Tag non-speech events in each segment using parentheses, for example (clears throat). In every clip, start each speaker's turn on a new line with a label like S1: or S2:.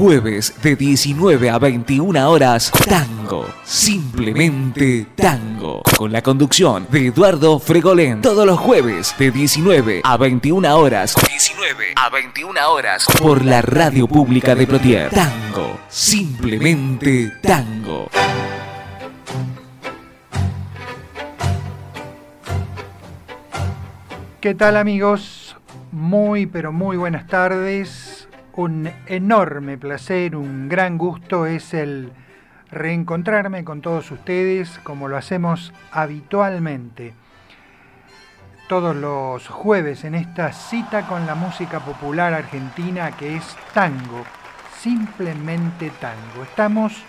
S1: jueves de 19 a 21 horas, Tango, simplemente Tango, con la conducción de Eduardo Fregolén, todos los jueves de 19 a 21 horas, 19 a 21 horas, por la radio pública de Plotier. Tango, simplemente Tango.
S2: ¿Qué tal amigos? Muy pero muy buenas tardes. Un enorme placer, un gran gusto es el reencontrarme con todos ustedes como lo hacemos habitualmente todos los jueves en esta cita con la música popular argentina que es tango, simplemente tango. Estamos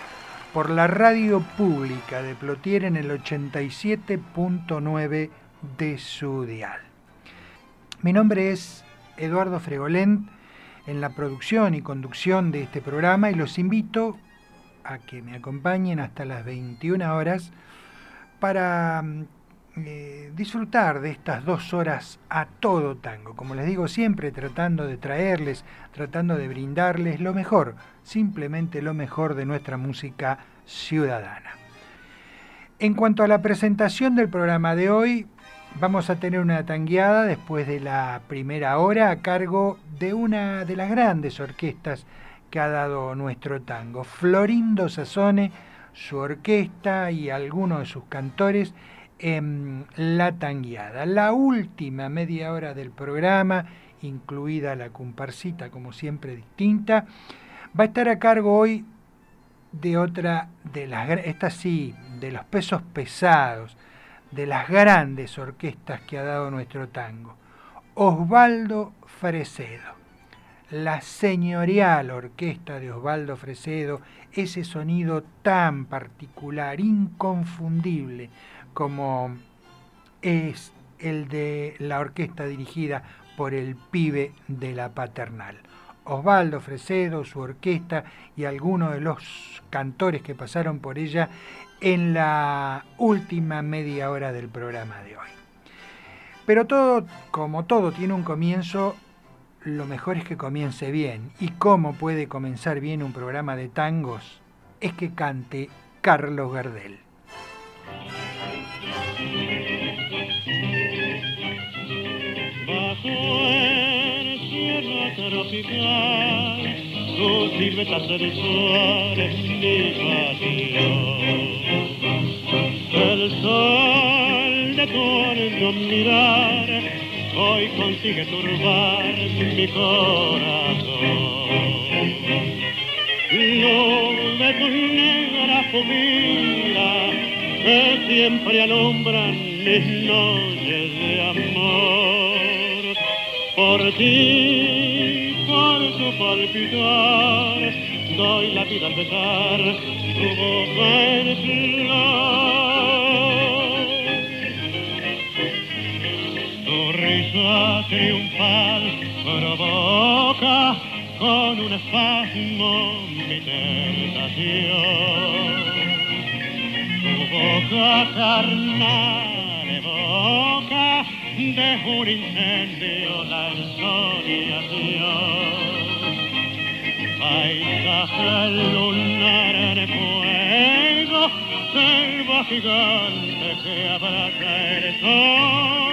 S2: por la radio pública de Plotier en el 87.9 de su dial. Mi nombre es Eduardo Fregolén en la producción y conducción de este programa y los invito a que me acompañen hasta las 21 horas para eh, disfrutar de estas dos horas a todo tango. Como les digo siempre, tratando de traerles, tratando de brindarles lo mejor, simplemente lo mejor de nuestra música ciudadana. En cuanto a la presentación del programa de hoy, Vamos a tener una tangueada después de la primera hora a cargo de una de las grandes orquestas que ha dado nuestro tango. Florindo Sassone, su orquesta y algunos de sus cantores en la tangueada. La última media hora del programa, incluida la comparsita como siempre distinta, va a estar a cargo hoy de otra de las, esta sí, de los pesos pesados de las grandes orquestas que ha dado nuestro tango. Osvaldo Fresedo, la señorial orquesta de Osvaldo Fresedo, ese sonido tan particular, inconfundible, como es el de la orquesta dirigida por el pibe de la paternal. Osvaldo Fresedo, su orquesta y algunos de los cantores que pasaron por ella en la última media hora del programa de hoy. Pero todo, como todo tiene un comienzo, lo mejor es que comience bien. ¿Y cómo puede comenzar bien un programa de tangos? Es que cante Carlos Gardel.
S3: Bajo el cielo tropical, pasión. El sol de tu mirar hoy consigue turbar mi corazón. Nube tu negra pupila que siempre alumbran mis noches de amor. Por ti, por tu palpitar, doy la vida al besar tu boca en flor. Triunfal provoca con un espasmo mi tentación. Tu boca carnal evoca de un incendio la ensoniación. Paisaje lunar de fuego, selva gigante que abraza el sol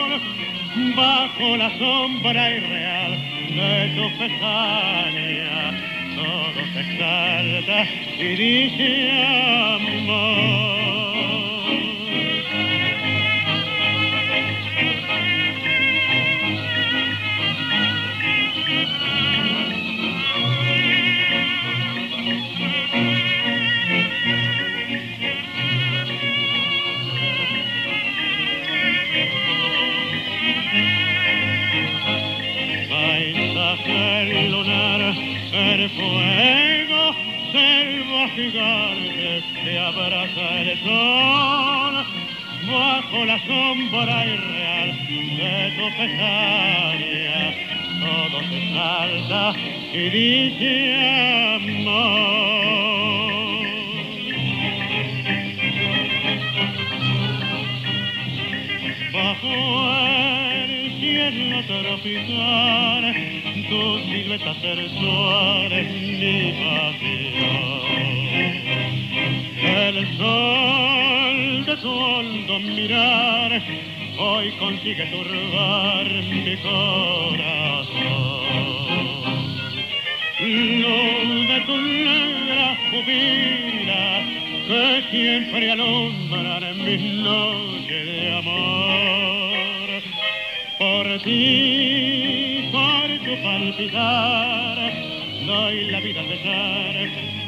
S3: bajo la sombra irreal de tu pestaña, todo se exalta y dice amor. Abraza el sol, bajo la sombra irreal de tu pesadilla, todo se salta y dice amor. Bajo el cielo tropical tu silueta sensual es mi pasión. El sol de su hondo mirar hoy consigue turbar mi corazón. Luz de tu negra pupila que siempre alumbran mis noches de amor. Por ti, por tu palpitar, doy la vida a besar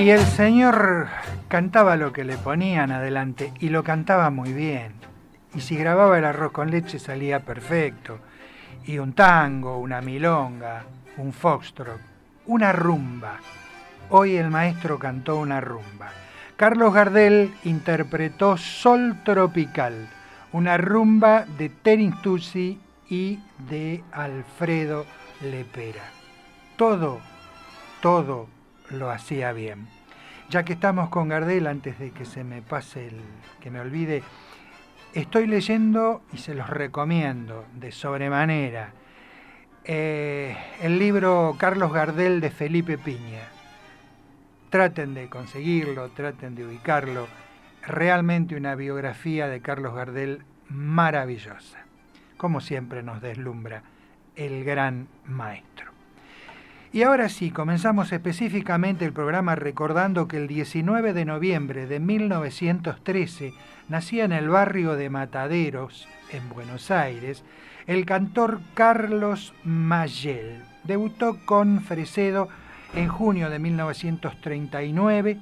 S2: Y el señor cantaba lo que le ponían adelante y lo cantaba muy bien. Y si grababa el arroz con leche salía perfecto. Y un tango, una milonga, un foxtrot, una rumba. Hoy el maestro cantó una rumba. Carlos Gardel interpretó Sol Tropical, una rumba de Terin Tucci y de Alfredo Lepera. Todo, todo lo hacía bien. Ya que estamos con Gardel, antes de que se me pase el, que me olvide, estoy leyendo y se los recomiendo de sobremanera eh, el libro Carlos Gardel de Felipe Piña. Traten de conseguirlo, traten de ubicarlo. Realmente una biografía de Carlos Gardel maravillosa. Como siempre nos deslumbra el gran maestro. Y ahora sí, comenzamos específicamente el programa recordando que el 19 de noviembre de 1913 nacía en el barrio de Mataderos, en Buenos Aires, el cantor Carlos Mayel. Debutó con Fresedo en junio de 1939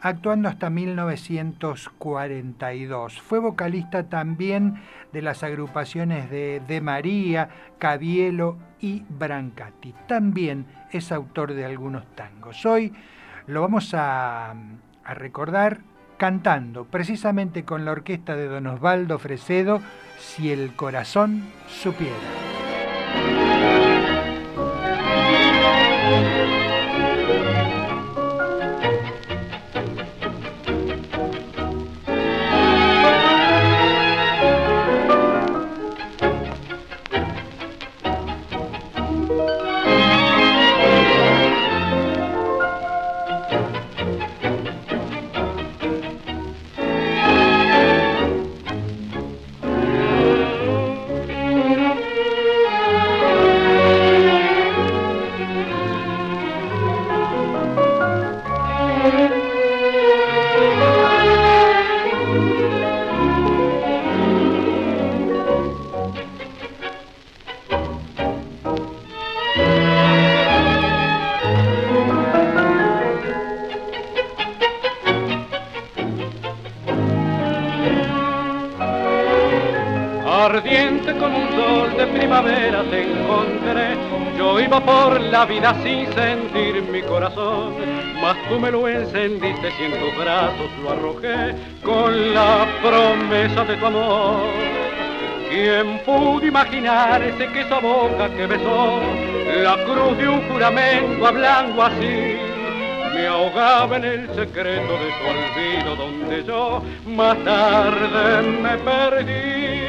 S2: actuando hasta 1942. Fue vocalista también de las agrupaciones de De María, Cabielo y Brancati. También es autor de algunos tangos. Hoy lo vamos a, a recordar cantando precisamente con la orquesta de Don Osvaldo Fresedo, Si el corazón supiera.
S4: Tu amor. ¿Quién pudo imaginarse que esa boca que besó la cruz de un juramento hablando así? me ahogaba en el secreto de tu olvido donde yo más tarde me perdí.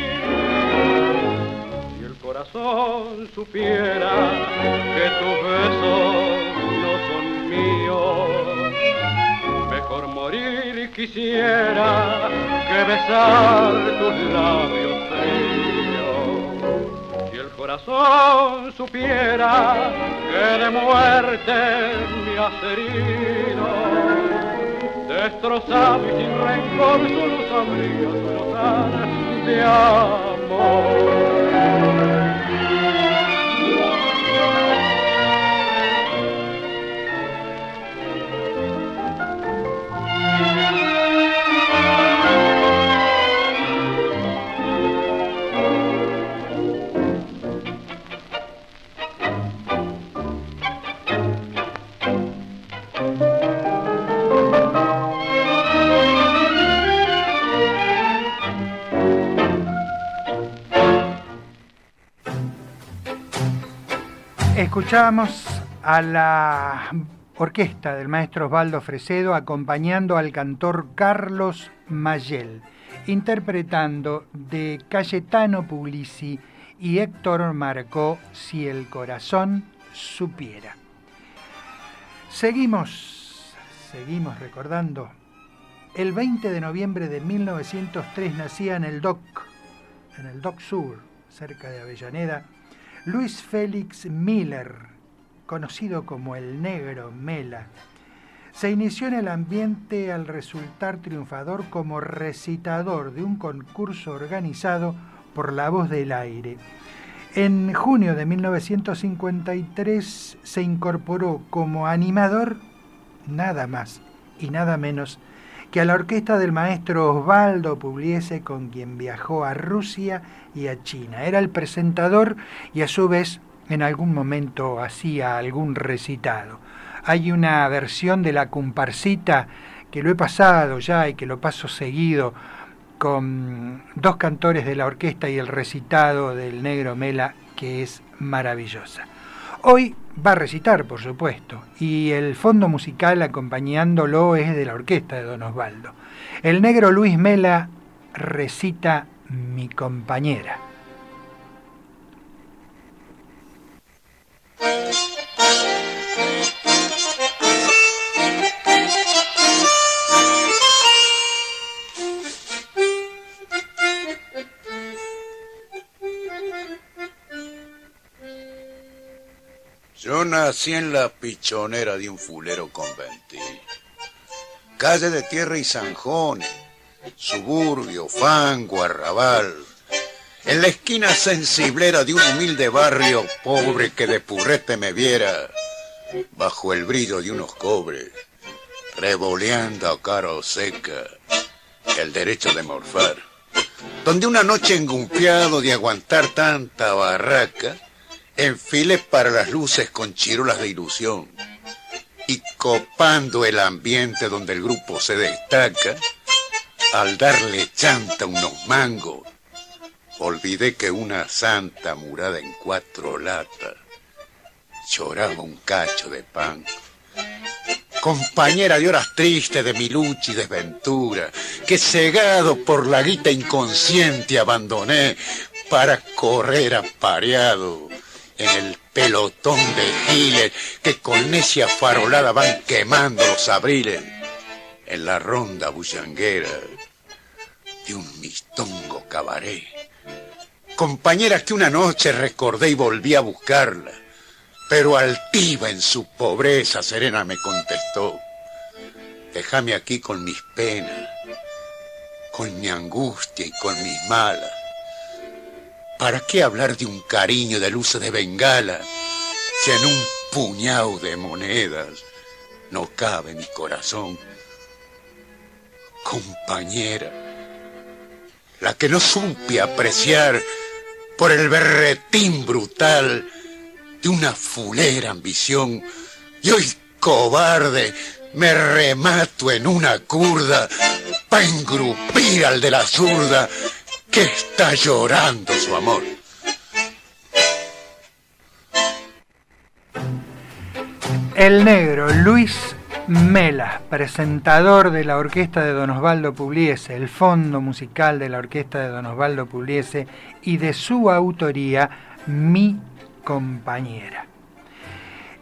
S4: Si el corazón supiera que tus besos quisiera que besar tus labios fríos. Si el corazón supiera que de muerte me has herido, destrozado y sin rencor solo sabría dar de amor.
S2: Escuchamos a la orquesta del maestro Osvaldo Fresedo acompañando al cantor Carlos Mayel, interpretando de Cayetano Puglisi y Héctor Marcó Si el corazón supiera. Seguimos, seguimos recordando. El 20 de noviembre de 1903 nacía en el DOC, en el DOC Sur, cerca de Avellaneda, Luis Félix Miller, conocido como el Negro Mela. Se inició en el ambiente al resultar triunfador como recitador de un concurso organizado por La Voz del Aire. En junio de 1953 se incorporó como animador nada más y nada menos que a la orquesta del maestro Osvaldo Pugliese con quien viajó a Rusia y a China. Era el presentador y a su vez en algún momento hacía algún recitado. Hay una versión de la comparsita que lo he pasado ya y que lo paso seguido con dos cantores de la orquesta y el recitado del negro Mela que es maravillosa. Hoy va a recitar, por supuesto, y el fondo musical acompañándolo es de la orquesta de Don Osvaldo. El negro Luis Mela recita Mi compañera.
S5: En la pichonera de un fulero conventil. Calle de tierra y zanjones, suburbio, fango, arrabal. En la esquina sensiblera de un humilde barrio pobre que de purrete me viera, bajo el brillo de unos cobres, revoleando a cara seca el derecho de morfar. Donde una noche engumpiado de aguantar tanta barraca, enfilé para las luces con chirolas de ilusión y copando el ambiente donde el grupo se destaca, al darle chanta unos mangos, olvidé que una santa murada en cuatro latas lloraba un cacho de pan. Compañera de horas tristes de mi lucha y desventura, que cegado por la guita inconsciente abandoné para correr apareado en el pelotón de giles que con necia farolada van quemando los abriles en la ronda bullanguera de un mistongo cabaret. Compañera que una noche recordé y volví a buscarla, pero altiva en su pobreza serena me contestó, déjame aquí con mis penas, con mi angustia y con mis malas ¿Para qué hablar de un cariño del uso de bengala si en un puñado de monedas no cabe mi corazón? Compañera, la que no supe apreciar por el berretín brutal de una fulera ambición y hoy cobarde me remato en una curda pa' engrupir al de la zurda que está llorando su amor.
S2: El negro Luis Mela, presentador de la orquesta de Don Osvaldo Pugliese, el fondo musical de la orquesta de Don Osvaldo Pugliese y de su autoría, Mi compañera.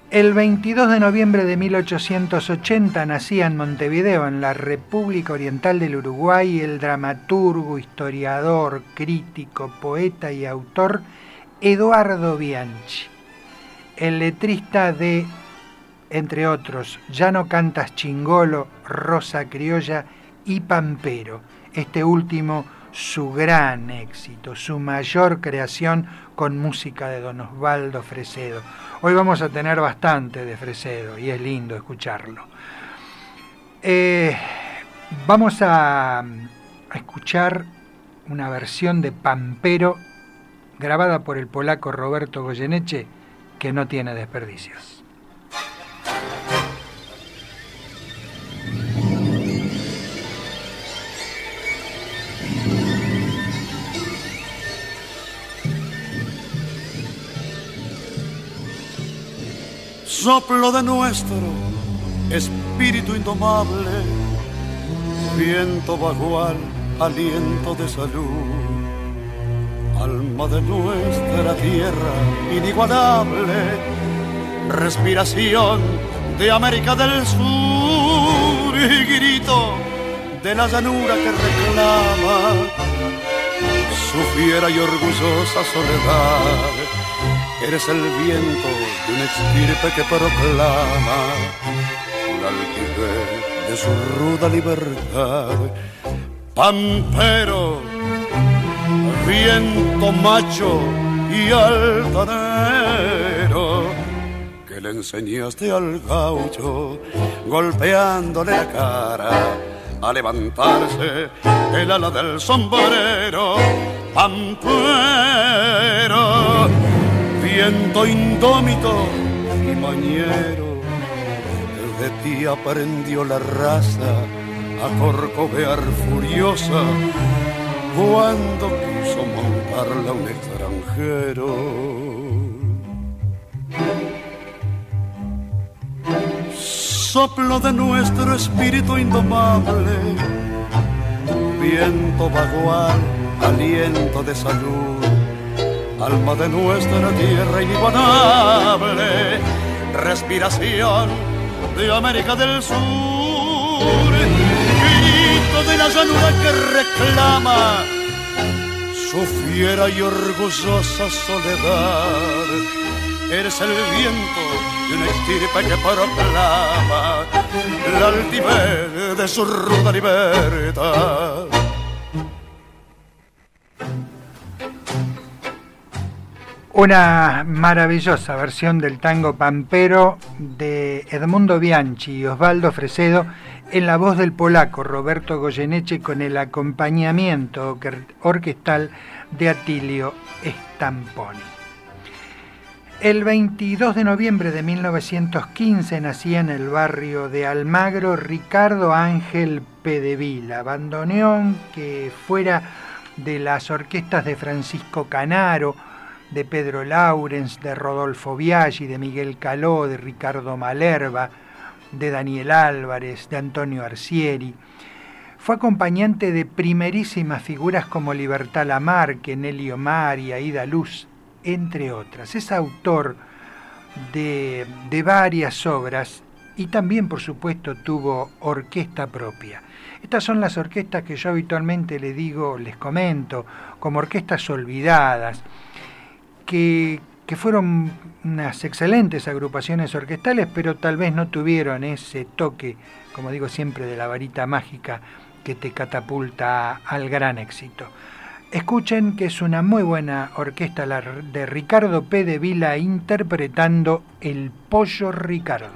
S2: El 22 de noviembre de 1880 nacía en Montevideo, en la República Oriental del Uruguay, el dramaturgo, historiador, crítico, poeta y autor Eduardo Bianchi, el letrista de, entre otros, Ya no cantas chingolo, Rosa Criolla y Pampero, este último su gran éxito, su mayor creación con música de Don Osvaldo Fresedo. Hoy vamos a tener bastante de Fresedo y es lindo escucharlo. Eh, vamos a, a escuchar una versión de Pampero grabada por el polaco Roberto Goyeneche que no tiene desperdicios.
S6: Soplo de nuestro espíritu indomable, viento vagual, aliento de salud, alma de nuestra tierra inigualable, respiración de América del Sur y grito de la llanura que reclama su fiera y orgullosa soledad. Eres el viento de un estirpe que proclama la altivez de su ruda libertad. Pampero, viento macho y altanero, que le enseñaste al gaucho golpeándole la cara a levantarse el ala del sombrero. Pampero, viento indómito y mañero, de ti aprendió la raza a corcovear furiosa cuando quiso montarla un extranjero. Soplo de nuestro espíritu indomable, viento vagual, aliento de salud, alma de nuestra tierra inigualable, respiración de América del Sur, grito de la llanura que reclama su fiera y orgullosa soledad. Eres el viento de una estirpe que proclama la altivez de su ruda libertad.
S2: Una maravillosa versión del tango pampero de Edmundo Bianchi y Osvaldo Fresedo en la voz del polaco Roberto Goyeneche con el acompañamiento orquestal de Atilio Stamponi. El 22 de noviembre de 1915 nacía en el barrio de Almagro Ricardo Ángel Pedevila, bandoneón que fuera de las orquestas de Francisco Canaro, de Pedro Laurens, de Rodolfo Biaggi, de Miguel Caló, de Ricardo Malerva, de Daniel Álvarez, de Antonio Arcieri. Fue acompañante de primerísimas figuras como Libertad Lamarque, Nelly Omar y Aida Luz, entre otras. Es autor de, de varias obras y también, por supuesto, tuvo orquesta propia. Estas son las orquestas que yo habitualmente le digo, les comento, como orquestas olvidadas que, fueron unas excelentes agrupaciones orquestales, pero tal vez no tuvieron ese toque, como digo siempre, de la varita mágica que te catapulta al gran éxito. Escuchen que es una muy buena orquesta la de Ricardo P. de Vila interpretando El Pollo Ricardo.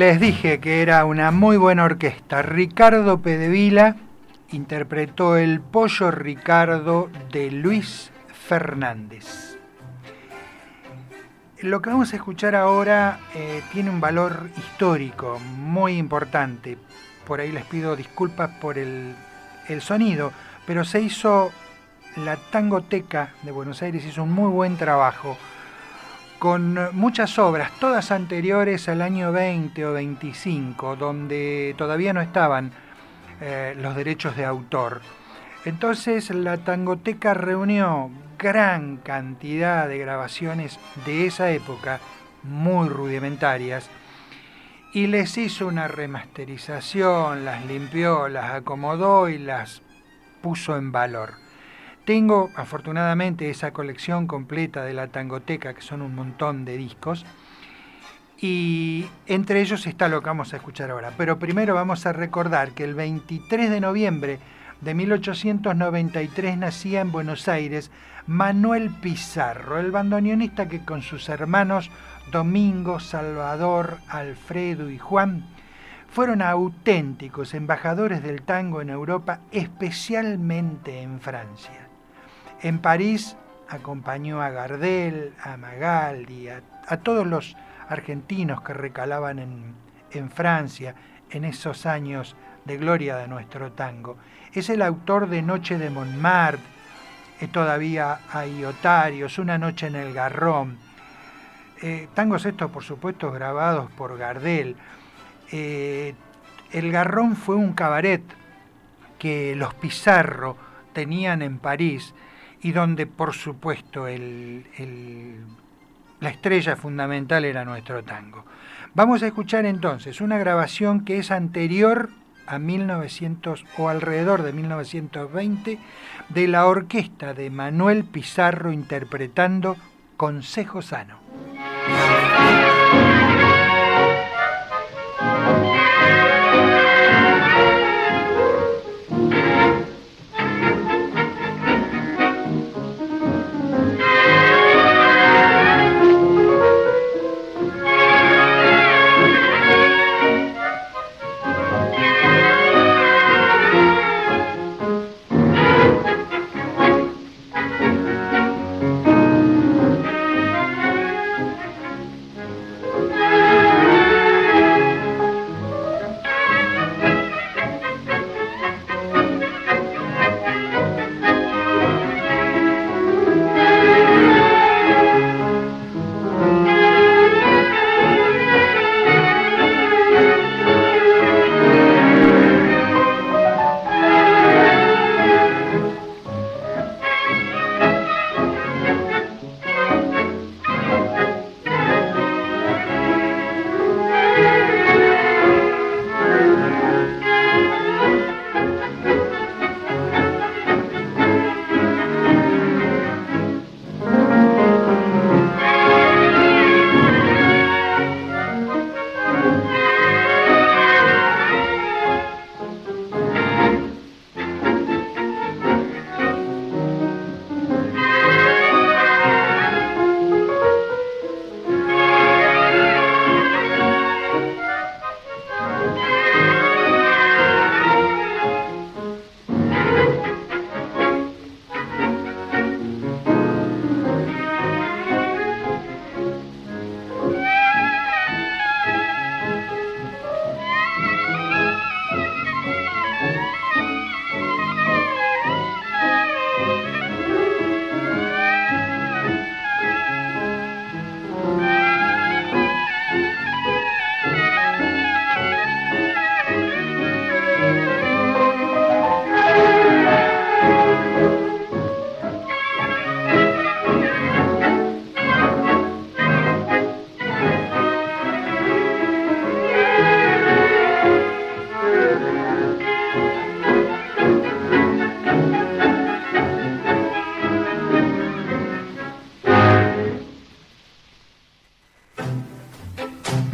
S2: Les dije que era una muy buena orquesta. Ricardo Pedevila interpretó El Pollo Ricardo de Luis Fernández. Lo que vamos a escuchar ahora eh, tiene un valor histórico muy importante. Por ahí les pido disculpas por el, el sonido, pero se hizo la Tangoteca de Buenos Aires, hizo un muy buen trabajo con muchas obras, todas anteriores al año 20 o 25, donde todavía no estaban eh, los derechos de autor. Entonces la Tangoteca reunió gran cantidad de grabaciones de esa época, muy rudimentarias, y les hizo una remasterización, las limpió, las acomodó y las puso en valor. Tengo afortunadamente esa colección completa de la Tangoteca, que son un montón de discos, y entre ellos está lo que vamos a escuchar ahora. Pero primero vamos a recordar que el 23 de noviembre de 1893 nacía en Buenos Aires Manuel Pizarro, el bandoneonista que con sus hermanos Domingo, Salvador, Alfredo y Juan fueron auténticos embajadores del tango en Europa, especialmente en Francia. En París acompañó a Gardel, a Magaldi, a, todos los argentinos que recalaban en, en Francia en esos años de gloria de nuestro tango. Es el autor de Noche de Montmartre, eh, todavía hay Otarios, Una noche en el Garrón. Eh, tangos estos, por supuesto, grabados por Gardel. Eh, el Garrón fue un cabaret que los Pizarro tenían en París y donde por supuesto la estrella fundamental era nuestro tango. Vamos a escuchar entonces una grabación que es anterior a 1900 o alrededor de 1920 de la orquesta de Manuel Pizarro interpretando Consejo Sano.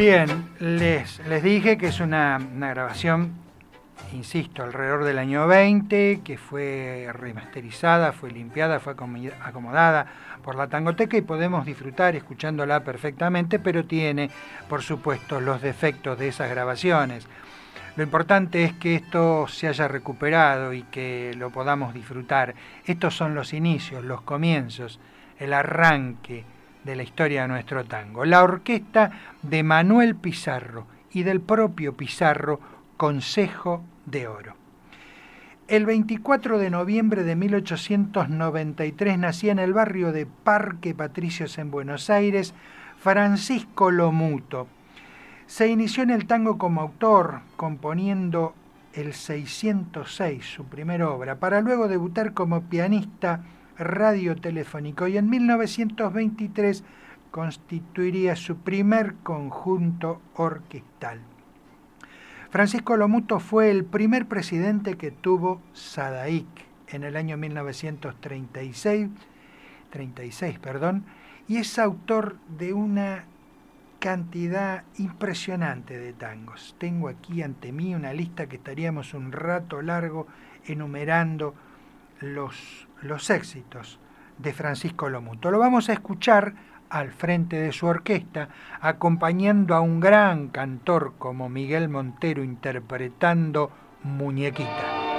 S2: Bien, les, dije que es una, grabación insisto, alrededor del año 20, que fue remasterizada, fue limpiada, fue acomodada por la tangoteca y podemos disfrutar escuchándola perfectamente, pero tiene, por supuesto, los defectos de esas grabaciones. Lo importante es que esto se haya recuperado y que lo podamos disfrutar. Estos son los inicios, los comienzos, el arranque de la historia de nuestro tango. La orquesta de Manuel Pizarro y del propio Pizarro, Consejo de Oro. El 24 de noviembre de 1893 nacía en el barrio de Parque Patricios en Buenos Aires Francisco Lomuto. Se inició en el tango como autor, componiendo el 606, su primera obra, para luego debutar como pianista radiotelefónico y en 1923 constituiría su primer conjunto orquestal. Francisco Lomuto fue el primer presidente que tuvo Sadaic en el año 1936, 36, perdón, y es autor de una cantidad impresionante de tangos. Tengo aquí ante mí una lista que estaríamos un rato largo enumerando los, los éxitos de Francisco Lomuto. Lo vamos a escuchar al frente de su orquesta, acompañando a un gran cantor como Miguel Montero interpretando Muñequita.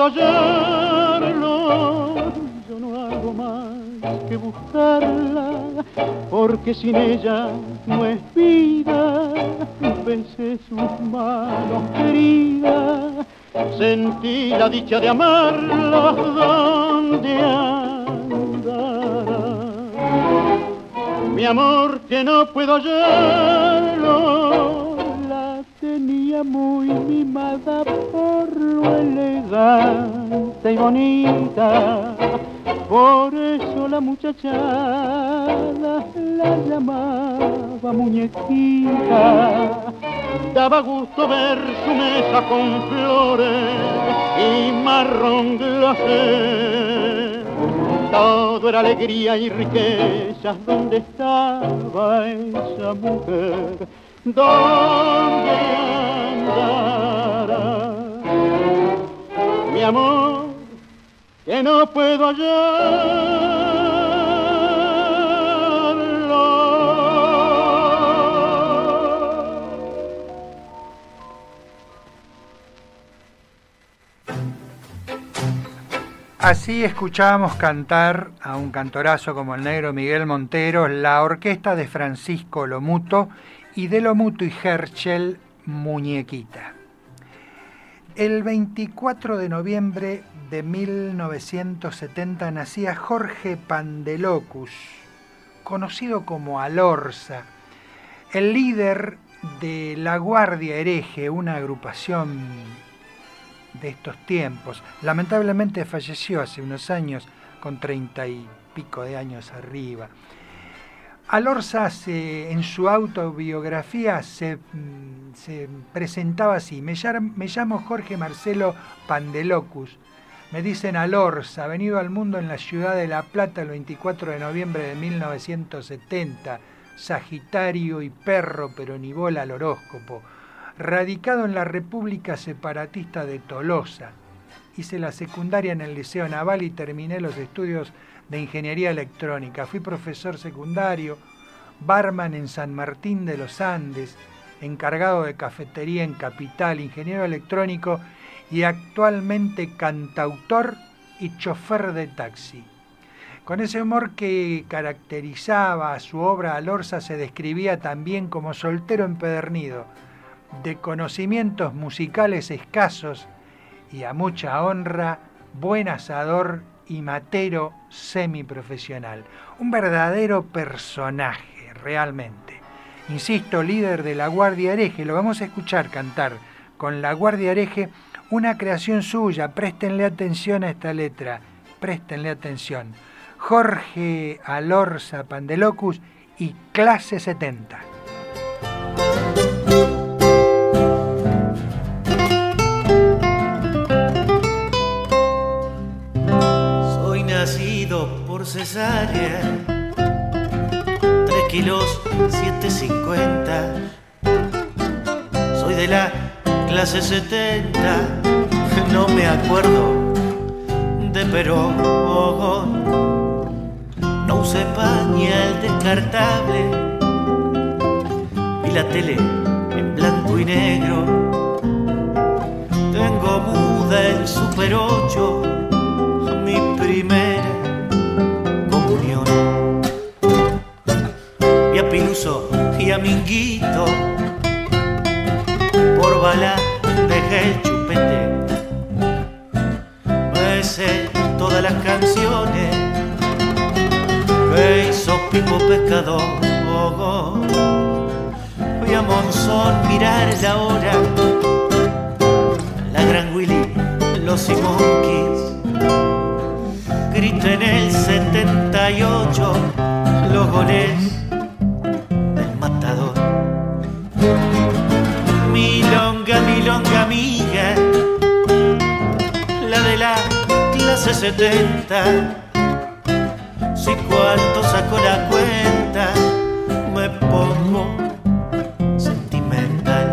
S7: Puedo hallarlo. Yo no hago más que buscarla, porque sin ella no es vida. Pensé sus manos queridas, sentí la dicha de amarla donde andará. Mi amor que no puedo hallarlo bonita. Por eso la muchachada la llamaba muñequita. Daba gusto ver su mesa con flores y marrón glacé. Todo era alegría y riquezas donde estaba esa mujer ¿Dónde no puedo hallarlo?
S2: Así escuchábamos cantar a un cantorazo como el negro Miguel Montero, la orquesta de Francisco Lomuto y de Lomuto y Herschel Muñequita. El 24 de noviembre de 1970 nacía Jorge Pandelocus, conocido como Alorza, el líder de La Guardia Hereje, una agrupación de estos tiempos. Lamentablemente falleció hace unos años con treinta y pico de años arriba. Alorza en su autobiografía se, mm, se presentaba así, me, me, llamo Jorge Marcelo Pandelocus, me dicen Alorza, venido al mundo en la ciudad de La Plata el 24 de noviembre de 1970, Sagitario y perro pero ni bola al horóscopo, radicado en la República Separatista de Tolosa. Hice la secundaria en el Liceo Naval y terminé los estudios de ingeniería electrónica. Fui profesor secundario, barman en San Martín de los Andes, encargado de cafetería en Capital, ingeniero electrónico y actualmente cantautor y chofer de taxi. Con ese humor que caracterizaba a su obra, Alorza se describía también como soltero empedernido, de conocimientos musicales escasos y a mucha honra, buen asador y matero semiprofesional. Un verdadero personaje, realmente. Insisto, líder de la Guardia Hereje, lo vamos a escuchar cantar con la Guardia Hereje, una creación suya. Préstenle atención a esta letra, préstenle atención. Jorge Alorza Pandelocus y Clase 70.
S8: Cesárea, 3 kilos 750. Soy de la clase 70, no me acuerdo de Perón. No usé pañal descartable y la tele en blanco y negro. Tengo muda en Super 8, mi primera y a Minguito por bala dejé el chupete. Me sé todas las canciones que hizo Pipo Pescador. Voy a Monzón mirar la hora, la Gran Willy, los Simonquis. Grito en el 78 los goles milonga amiga, la de la clase 70. Si cuánto saco la cuenta, me pongo sentimental.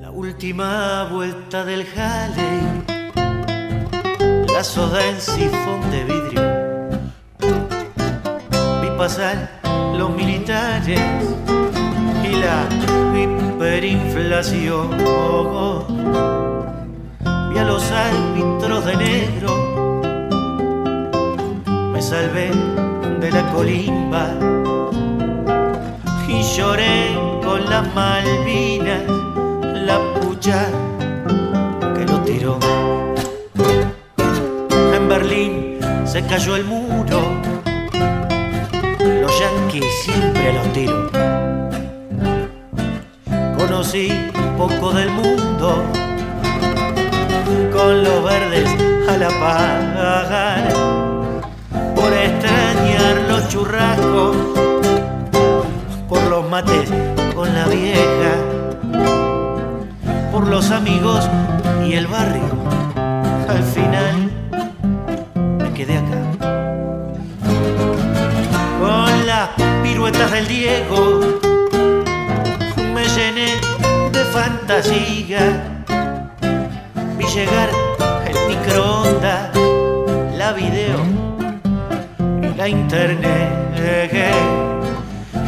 S8: La última vuelta del jale soda en sifón de vidrio. Vi pasar los militares y la hiperinflación. Vi a los árbitros de negro, me salvé de la colimba y lloré con las Malvinas, la pucha que lo tiró. Se cayó el muro. Los yanquis siempre los tiros. Conocí poco del mundo con los verdes a la par. Por extrañar los churrascos, por los mates con la vieja, por los amigos y el barrio. Al final de acá. Con las piruetas del Diego me llené de fantasía. Vi llegar el microondas, la video y la internet.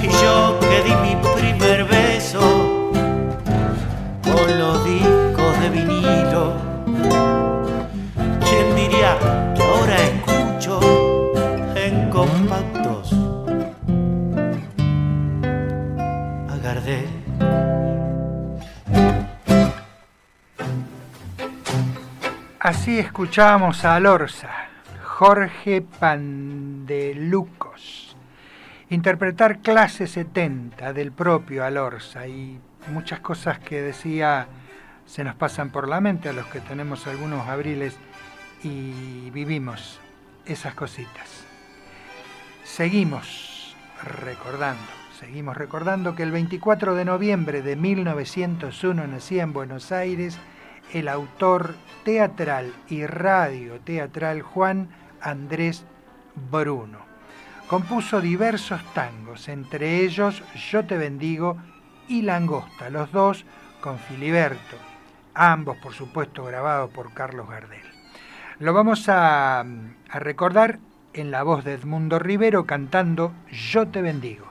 S8: Y yo que di mi primer beso con los discos en compactos a
S2: Así escuchábamos a Alorza, Jorge Pandelucos. interpretar clase 70 del propio Alorza y muchas cosas que decía se nos pasan por la mente a los que tenemos algunos abriles y vivimos esas cositas. Seguimos recordando, seguimos recordando que el 24 de noviembre de 1901 nacía en Buenos Aires el autor teatral y radio teatral Juan Andrés Bruno. Compuso diversos tangos, entre ellos Yo te bendigo y Langosta, los dos con Filiberto, ambos por supuesto grabados por Carlos Gardel. Lo vamos a, recordar en la voz de Edmundo Rivero cantando Yo te bendigo.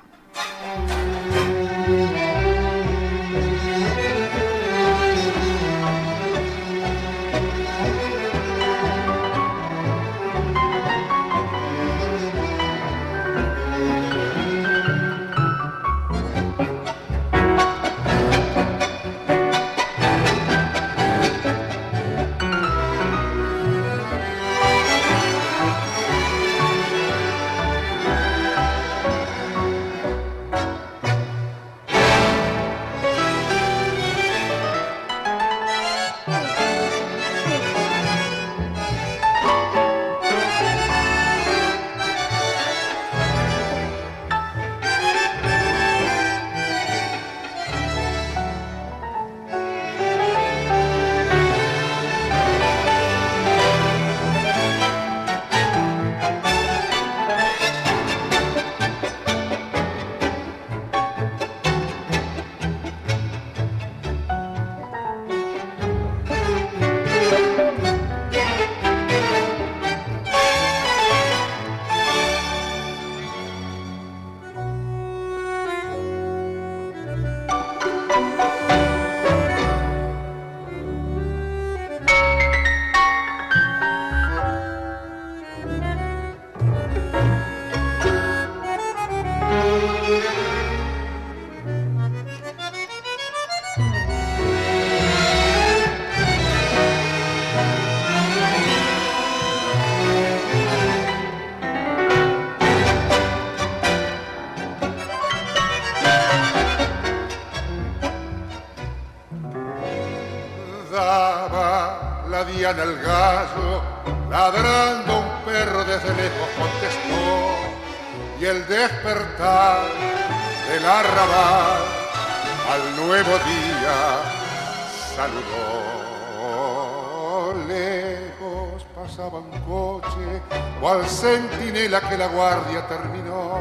S9: Que la guardia terminó,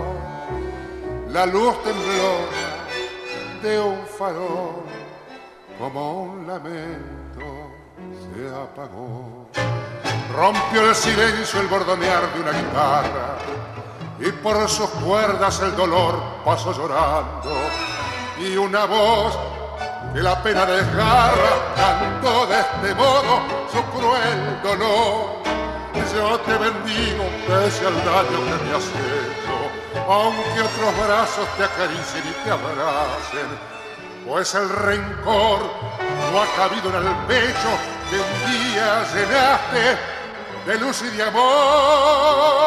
S9: la luz tembló de un farol, como un lamento se apagó. Rompió el silencio el bordonear de una guitarra y por sus cuerdas el dolor pasó llorando. Y una voz que la pena desgarra cantó de este modo su cruel dolor yo te bendigo pese al daño que me has hecho, aunque otros brazos te acaricien y te abracen, pues el rencor no ha cabido en el pecho que un día llenaste de luz y de amor.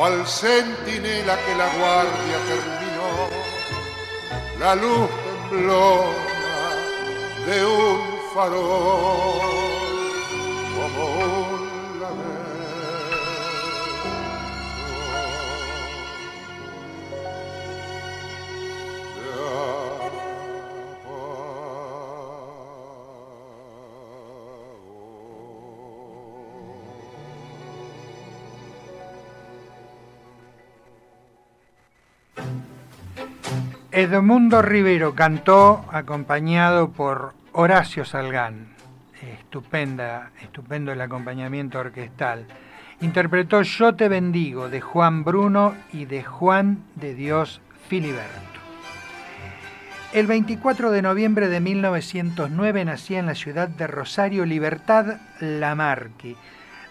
S9: Cual centinela que la guardia terminó, la luz temblona de un farol como un
S2: Edmundo Rivero cantó acompañado por Horacio Salgán. Estupenda, estupendo el acompañamiento orquestal. Interpretó Yo te bendigo de Juan Bruno y de Juan de Dios Filiberto. El 24 de noviembre de 1909 nacía en la ciudad de Rosario Libertad Lamarque,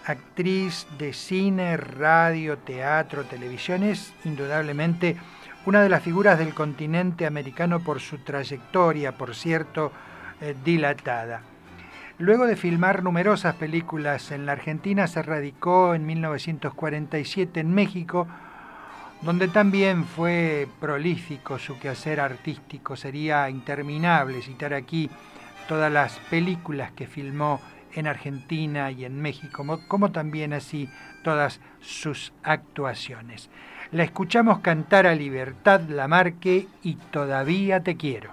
S2: actriz de cine, radio, teatro, televisión. Es indudablemente una de las figuras del continente americano por su trayectoria, por cierto, eh, dilatada. Luego de filmar numerosas películas en la Argentina, se radicó en 1947 en México, donde también fue prolífico su quehacer artístico. Sería interminable citar aquí todas las películas que filmó en Argentina y en México, como, también así todas sus actuaciones. La escuchamos cantar a Libertad Lamarque y Todavía te quiero.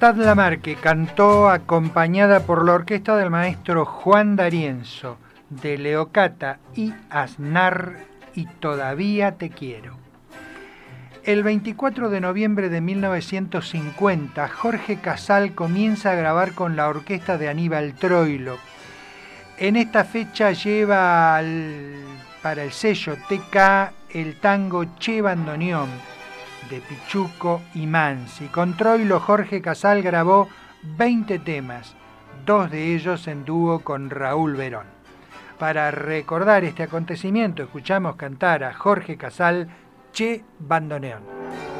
S2: Libertad Lamarque cantó acompañada por la orquesta del maestro Juan D'Arienzo, de Leocata y Aznar y Todavía Te Quiero. El 24 de noviembre de 1950, Jorge Casal comienza a grabar con la orquesta de Aníbal Troilo. En esta fecha lleva para el sello TK el tango Che Bandoneón de Pichuco y Mansi. Con Troilo Jorge Casal grabó 20 temas, dos de ellos en dúo con Raúl Verón. Para recordar este acontecimiento escuchamos cantar a Jorge Casal Che Bandoneón.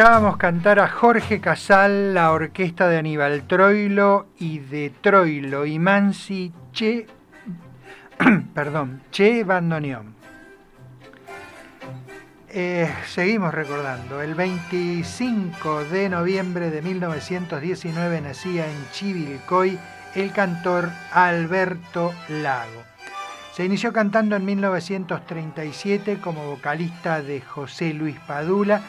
S2: Escuchábamos cantar a Jorge Casal, la orquesta de Aníbal Troilo y de Troilo y Mansi Che, (clears throat) perdón, Che Bandoneón. Eh, seguimos recordando, el 25 de noviembre de 1919 nacía en Chivilcoy el cantor Alberto Lago. Se inició cantando en 1937 como vocalista de José Luis Padula,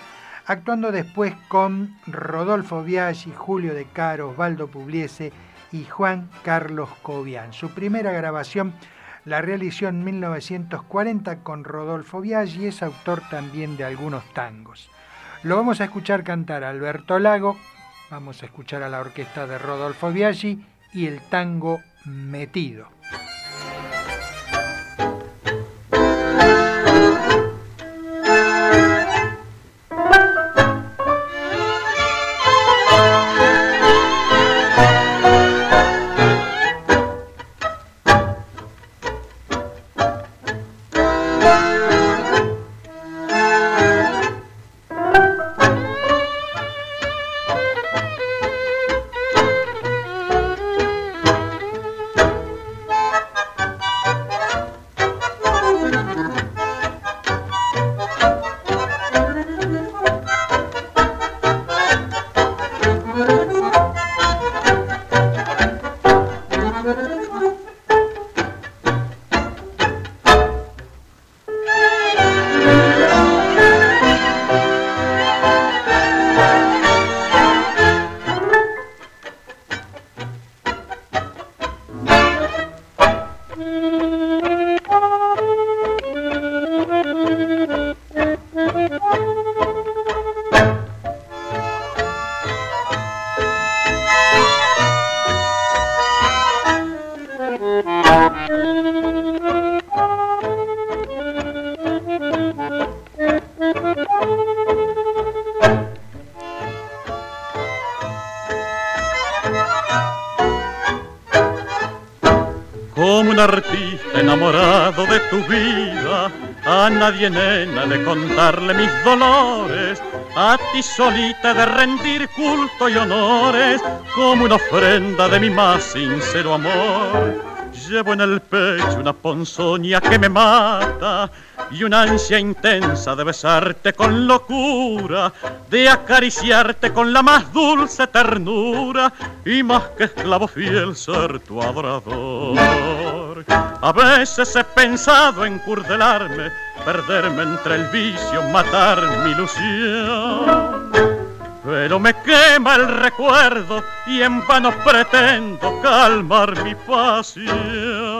S2: actuando después con Rodolfo Biaggi, Julio De Caro, Osvaldo Pugliese y Juan Carlos Cobian. Su primera grabación la realizó en 1940 con Rodolfo Biaggi, es autor también de algunos tangos. Lo vamos a escuchar cantar a Alberto Lago, vamos a escuchar a la orquesta de Rodolfo Biaggi y el tango Metido.
S10: De contarle mis dolores, a ti solita de rendir culto y honores, como una ofrenda de mi más sincero amor. Llevo en el pecho una ponzoña que me mata y una ansia intensa de besarte con locura, de acariciarte con la más dulce ternura y más que esclavo fiel ser tu adorador. A veces he pensado en curdelarme perderme entre el vicio, matar mi ilusión. pero me quema el recuerdo y en vano pretendo calmar mi pasión.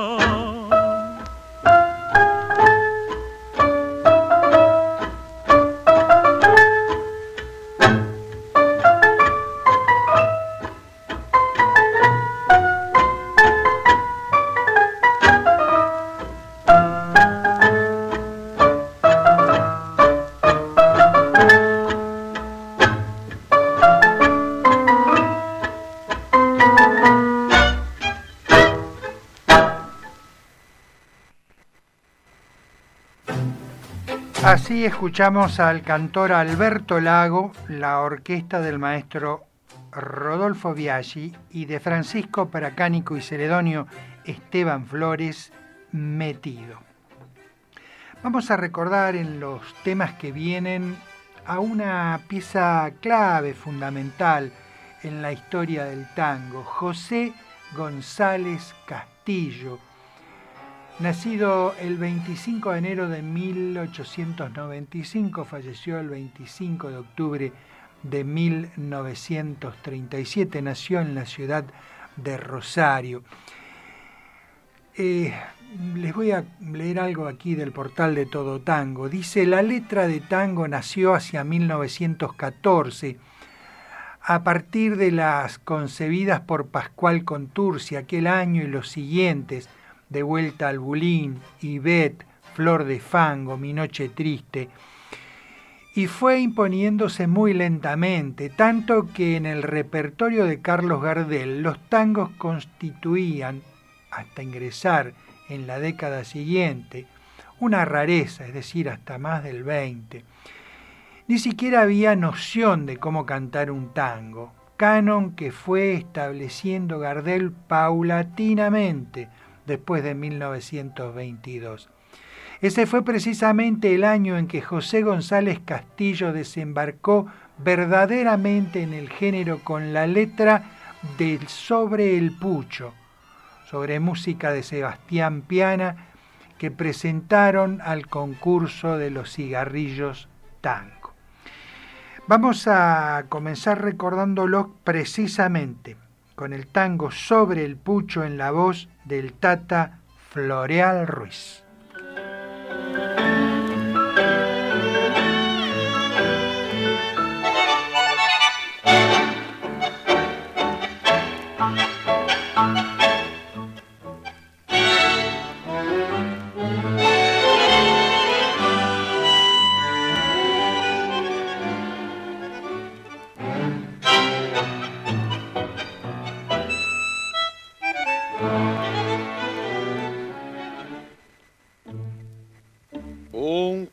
S2: Escuchamos al cantor Alberto Lago, la orquesta del maestro Rodolfo Biaggi y de Francisco Paracánico y Celedonio Esteban Flores, Metido. Vamos a recordar en los temas que vienen a una pieza clave, fundamental en la historia del tango, José González Castillo, Nacido el 25 de enero de 1895, falleció el 25 de octubre de 1937, nació en la ciudad de Rosario. Eh, les voy a leer algo aquí del portal de Todo Tango. Dice, la letra de tango nació hacia 1914 a partir de las concebidas por Pascual Contursi aquel año y los siguientes, de vuelta al Bulín, Ibet, Flor de Fango, Mi Noche Triste, y fue imponiéndose muy lentamente, tanto que en el repertorio de Carlos Gardel los tangos constituían, hasta ingresar en la década siguiente, una rareza, es decir, hasta más del 20. Ni siquiera había noción de cómo cantar un tango, canon que fue estableciendo Gardel paulatinamente, después de 1922. Ese fue precisamente el año en que José González Castillo desembarcó verdaderamente en el género con la letra del Sobre el Pucho, sobre música de Sebastián Piana, que presentaron al concurso de los cigarrillos tango. Vamos a comenzar recordándolo precisamente con el tango Sobre el Pucho en la voz del Tata Floreal Ruiz.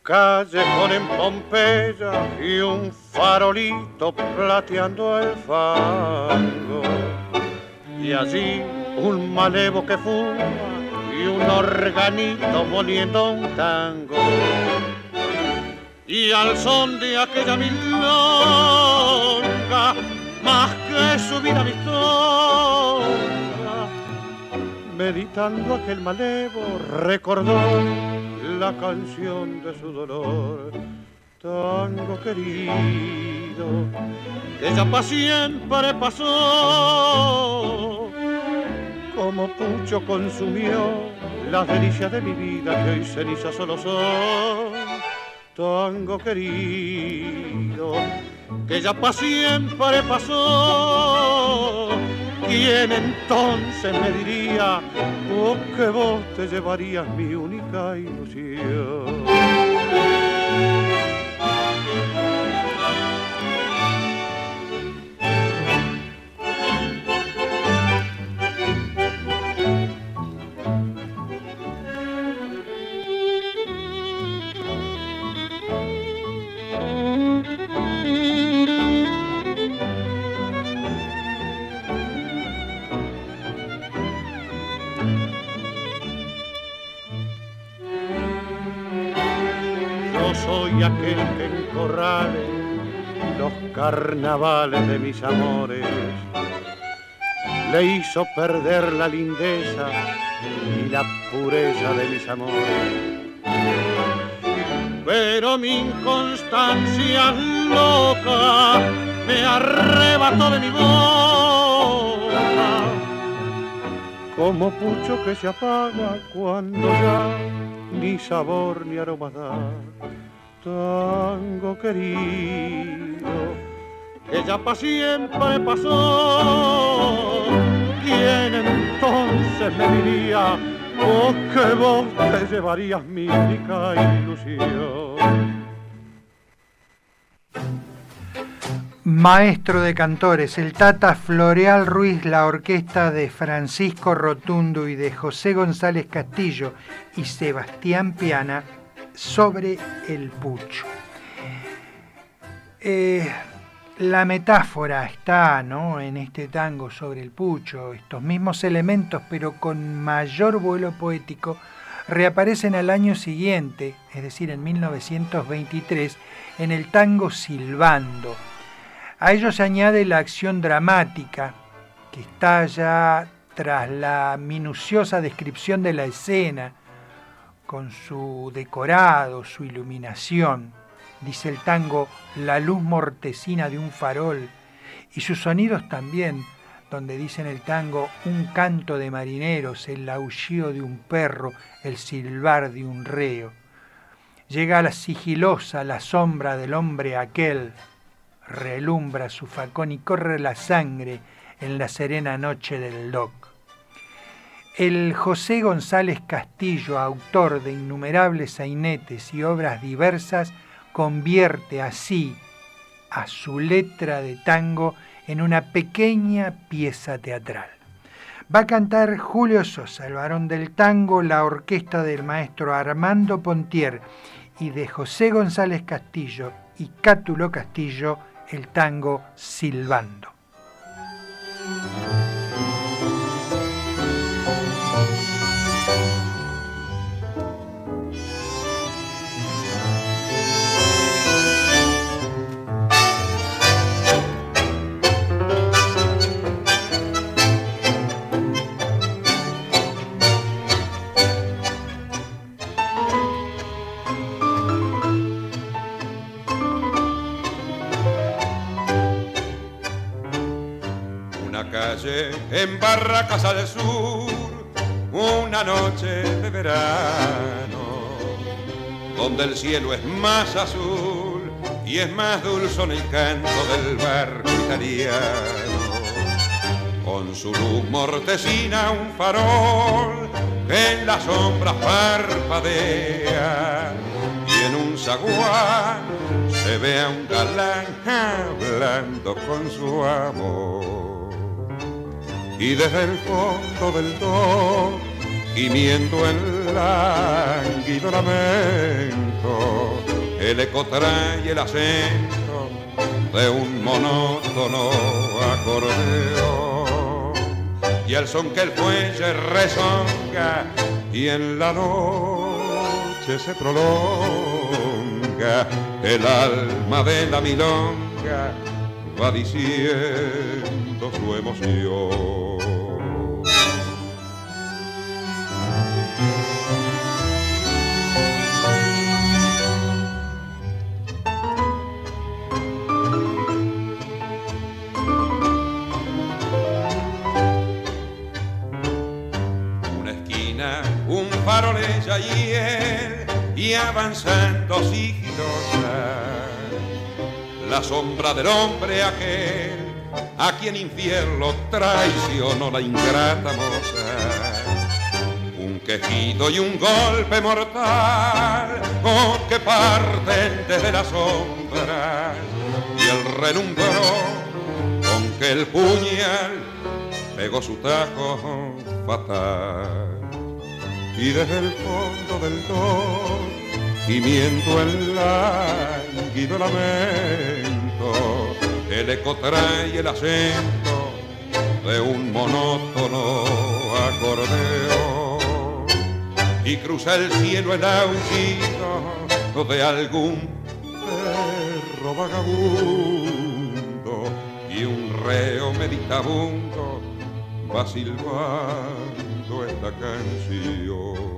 S11: Callejón en Pompeya y un farolito plateando el fango. Y allí un malevo que fuma y un organito moliendo un tango. Y al son de aquella milonga, más que su vida vistonga, meditando aquel malevo, recordó la canción de su dolor. Tango querido, que ya para pasó, como pucho consumió las delicias de mi vida que hoy ceniza solo son. Tango querido, que ya para pasó ¿Quién entonces me diría oh, que vos te llevarías mi única ilusión? Aquel que encorrale los carnavales de mis amores. Le hizo perder la lindeza y la pureza de mis amores. Pero mi inconstancia loca
S6: me arrebató de mi boca. Como pucho que se apaga cuando ya ni sabor ni aroma da. Tango querido, que ya para siempre pasó. ¿Quién entonces me diría? Oh, que vos te llevarías mi única ilusión.
S2: Maestro de cantores, el Tata Floreal Ruiz, la orquesta de Francisco Rotundo y de José González Castillo y Sebastián Piana sobre el pucho. Eh, la metáfora está ¿no? en este tango sobre el pucho, estos mismos elementos, pero con mayor vuelo poético, reaparecen al año siguiente, es decir, en 1923, en el tango Silbando. A ello se añade la acción dramática, que está ya tras la minuciosa descripción de la escena, con su decorado, su iluminación dice el tango, la luz mortecina de un farol, y sus sonidos también, donde dice en el tango, un canto de marineros, el aullido de un perro, el silbar de un reo. Llega a la sigilosa la sombra del hombre aquel, relumbra su facón y corre la sangre en la serena noche del doc. El José González Castillo, autor de innumerables sainetes y obras diversas, convierte así a su letra de tango en una pequeña pieza teatral. Va a cantar Julio Sosa, el varón del tango, la orquesta del maestro Armando Pontier y de José González Castillo y Cátulo Castillo el tango Silbando.
S12: En Barracas al sur, una noche de verano, donde el cielo es más azul y es más dulce en el canto del barco italiano. Con su luz mortecina un farol en las sombras parpadea y en un zaguán se ve a un galán hablando con su amor y desde el fondo del do, gimiendo el lánguido lamento, el eco trae el acento de un monótono acordeón. Y el son que el fuelle rezonga y en la noche se prolonga el alma de la milonga va diciendo su emoción. y él y avanzando sigilosa la sombra del hombre aquel a quien infierno traicionó la ingrata moza. Un quejido y un golpe mortal oh, que parten desde la sombra y el relumbró con que el puñal pegó su tajo fatal. Y desde el fondo del do, gimiendo el lánguido lamento, el eco trae el acento de un monótono acordeón y cruza el cielo el aullido de algún perro vagabundo y un reo meditabundo va silbando esta canción.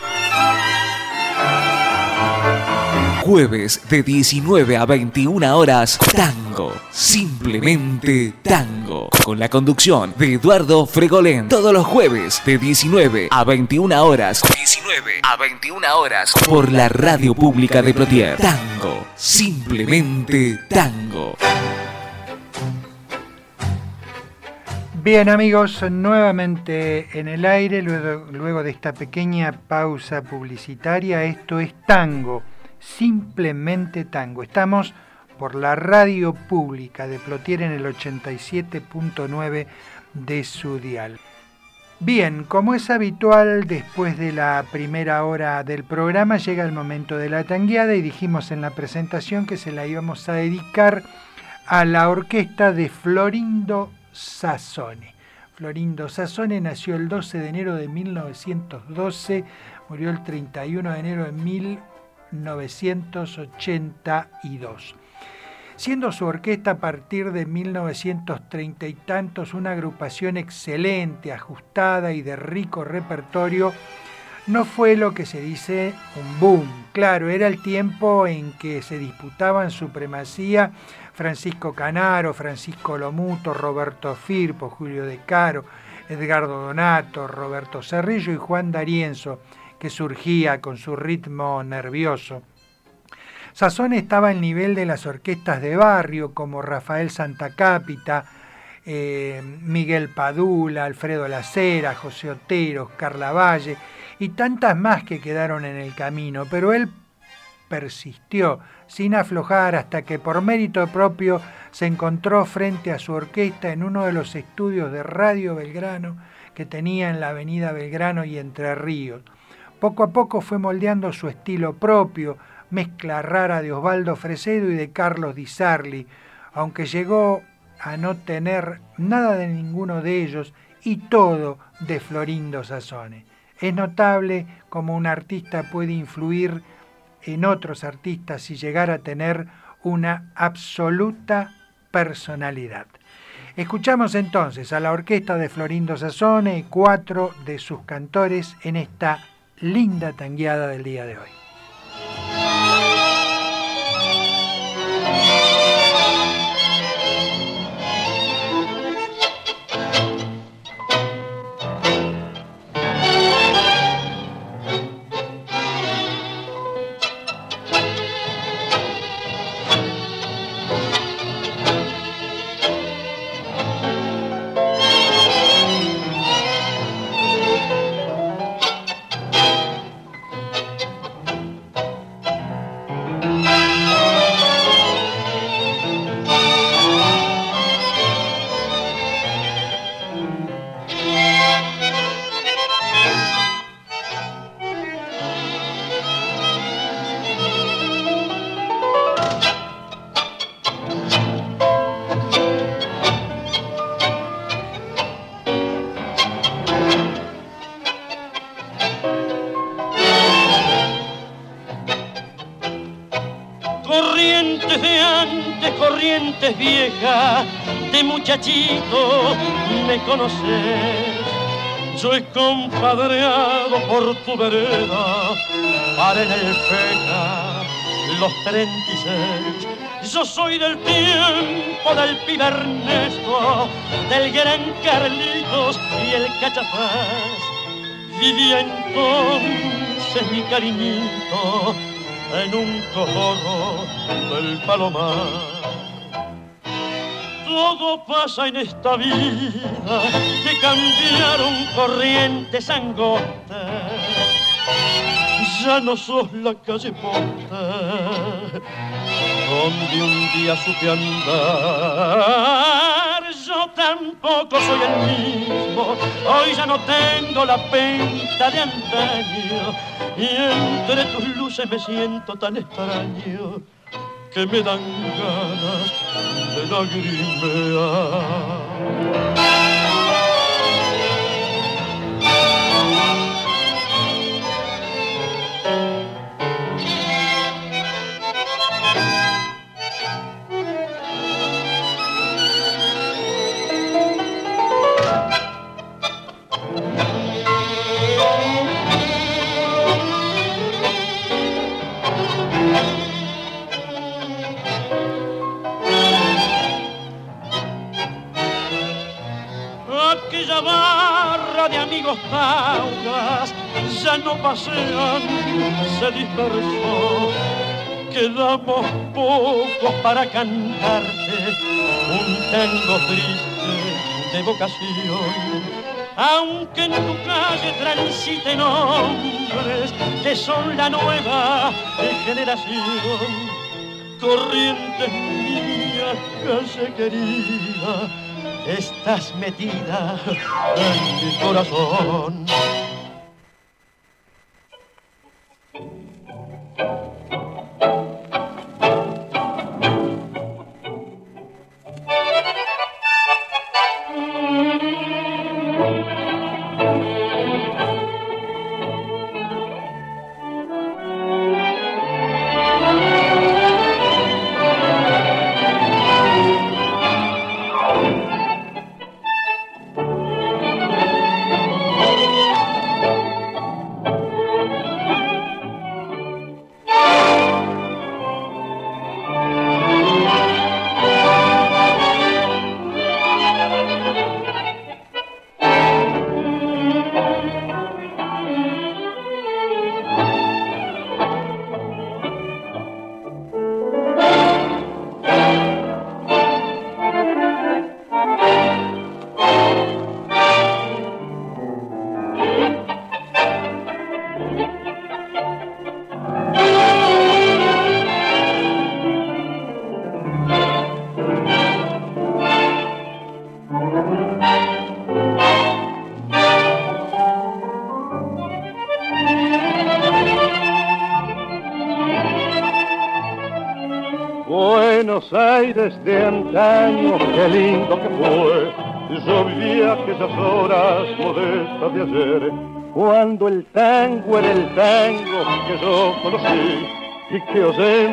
S1: Jueves de 19 a 21 horas, Tango, simplemente Tango, con la conducción de Eduardo Fregolén. Todos los jueves de 19 a 21 horas, 19 a 21 horas, por la radio pública de Plotier. Tango, simplemente Tango.
S2: Bien amigos, nuevamente en el aire, luego, luego, de esta pequeña pausa publicitaria, esto es Tango, simplemente Tango. Estamos por la radio pública de Plotier en el 87.9 de su dial. Bien, como es habitual, después de la primera hora del programa llega el momento de la tangueada y dijimos en la presentación que se la íbamos a dedicar a la orquesta de Florindo Sassone. Florindo Sassone nació el 12 de enero de 1912, murió el 31 de enero de 1982. Siendo su orquesta a partir de 1930 y tantos una agrupación excelente, ajustada y de rico repertorio, no fue lo que se dice un boom. Claro, era el tiempo en que se disputaban supremacía Francisco Canaro, Francisco Lomuto, Roberto Firpo, Julio De Caro, Edgardo Donato, Roberto Cerrillo y Juan D'Arienzo, que surgía con su ritmo nervioso. Sazón estaba al nivel de las orquestas de barrio como Rafael Santacápita, eh, Miguel Padula, Alfredo Lacera, José Otero, Carla Valle y tantas más que quedaron en el camino, pero él persistió sin aflojar hasta que por mérito propio se encontró frente a su orquesta en uno de los estudios de Radio Belgrano que tenía en la avenida Belgrano y Entre Ríos. Poco a poco fue moldeando su estilo propio, mezcla rara de Osvaldo Fresedo y de Carlos Di Sarli, aunque llegó a no tener nada de ninguno de ellos y todo de Florindo Sassone. Es notable cómo un artista puede influir en otros artistas y llegar a tener una absoluta personalidad. Escuchamos entonces a la orquesta de Florindo Sassone y cuatro de sus cantores en esta linda tangueada del día de hoy.
S13: Compadreado por tu vereda, para en el feca los 36. Yo soy del tiempo del pibe Ernesto, del gran Carlitos y el cachafaz. Vivía entonces mi cariñito en un cojono del palomar todo pasa en esta vida, cambiaron corrientes angostas. Ya no sos la calle porta, donde un día supe andar. Yo tampoco soy el mismo, hoy ya no tengo la penta de antaño, y entre tus luces me siento tan extraño que me dan ganas de lagrimear. aquella barra de amigos pauca ya no pasean, se dispersó. Quedamos pocos para cantarte un tango triste de vocación. Aunque en tu calle transiten hombres que son la nueva generación, corriente mía, calle querida, estás metida en mi corazón.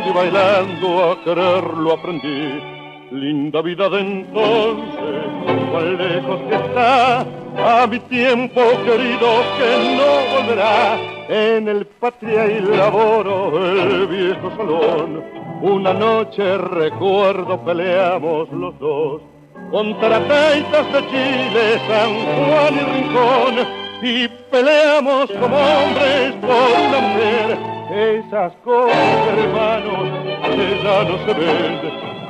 S3: Y bailando a quererlo aprendí. Linda vida de entonces, cuán lejos que está, a mi tiempo querido que no volverá. En el patria y laboro, el viejo salón, una noche recuerdo peleamos los dos contra taitas de Chile, San Juan y Rincón y peleamos como hombres por una mujer. Esas cosas, hermanos, que ya no se ven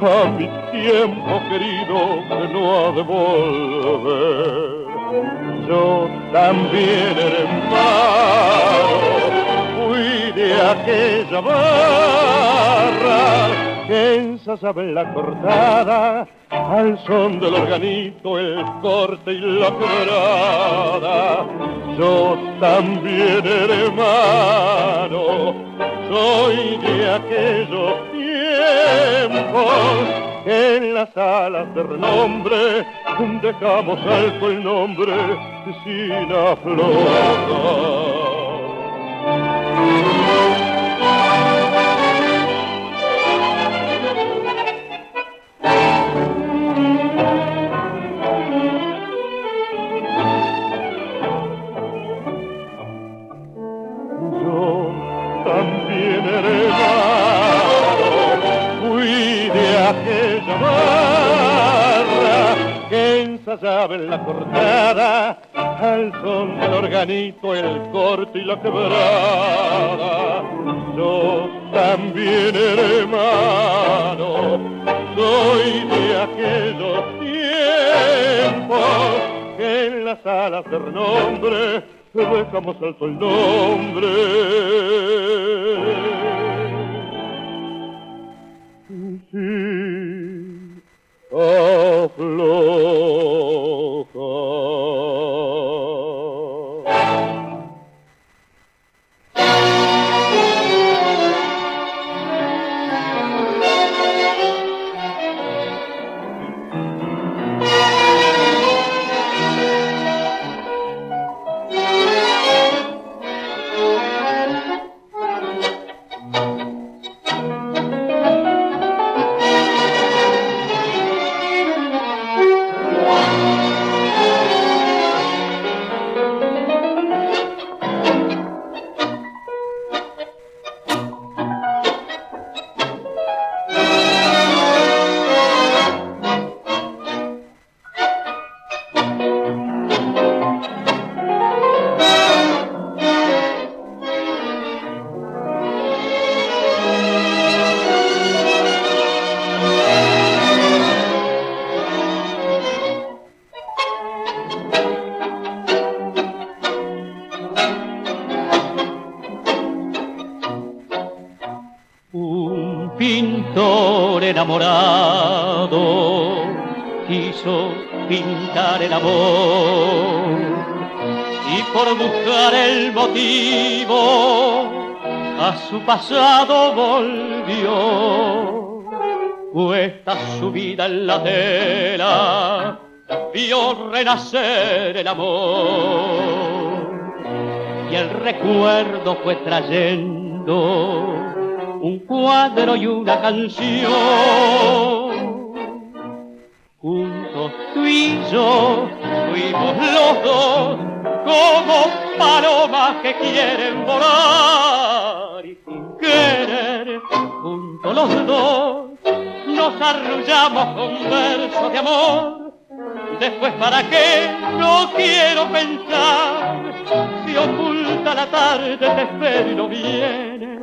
S3: a mi tiempo querido que no ha de volver. Yo también, hermano, fui de aquella barra que ensayaba en la cortada al son del organito, el corte y la quebrada. Yo también, hermano, soy de aquellos tiempos en las salas de renombre dejamos alto el nombre sin aflojar. Que ensayaba en la cortada al son del organito, el corte y la quebrada. Yo también hermano soy de aquellos tiempos que en las salas de renombre dejamos alto el nombre. Sí,
S13: Oh, of love. Y por buscar el motivo a su pasado volvió. Cuesta su vida en la tela, vio renacer el amor y el recuerdo fue trayendo un cuadro y una canción. Tú y yo fuimos los dos como palomas que quieren volar y sin querer juntos los dos nos arrullamos con versos de amor. Después para qué no quiero pensar. Si oculta la tarde te espero y no viene.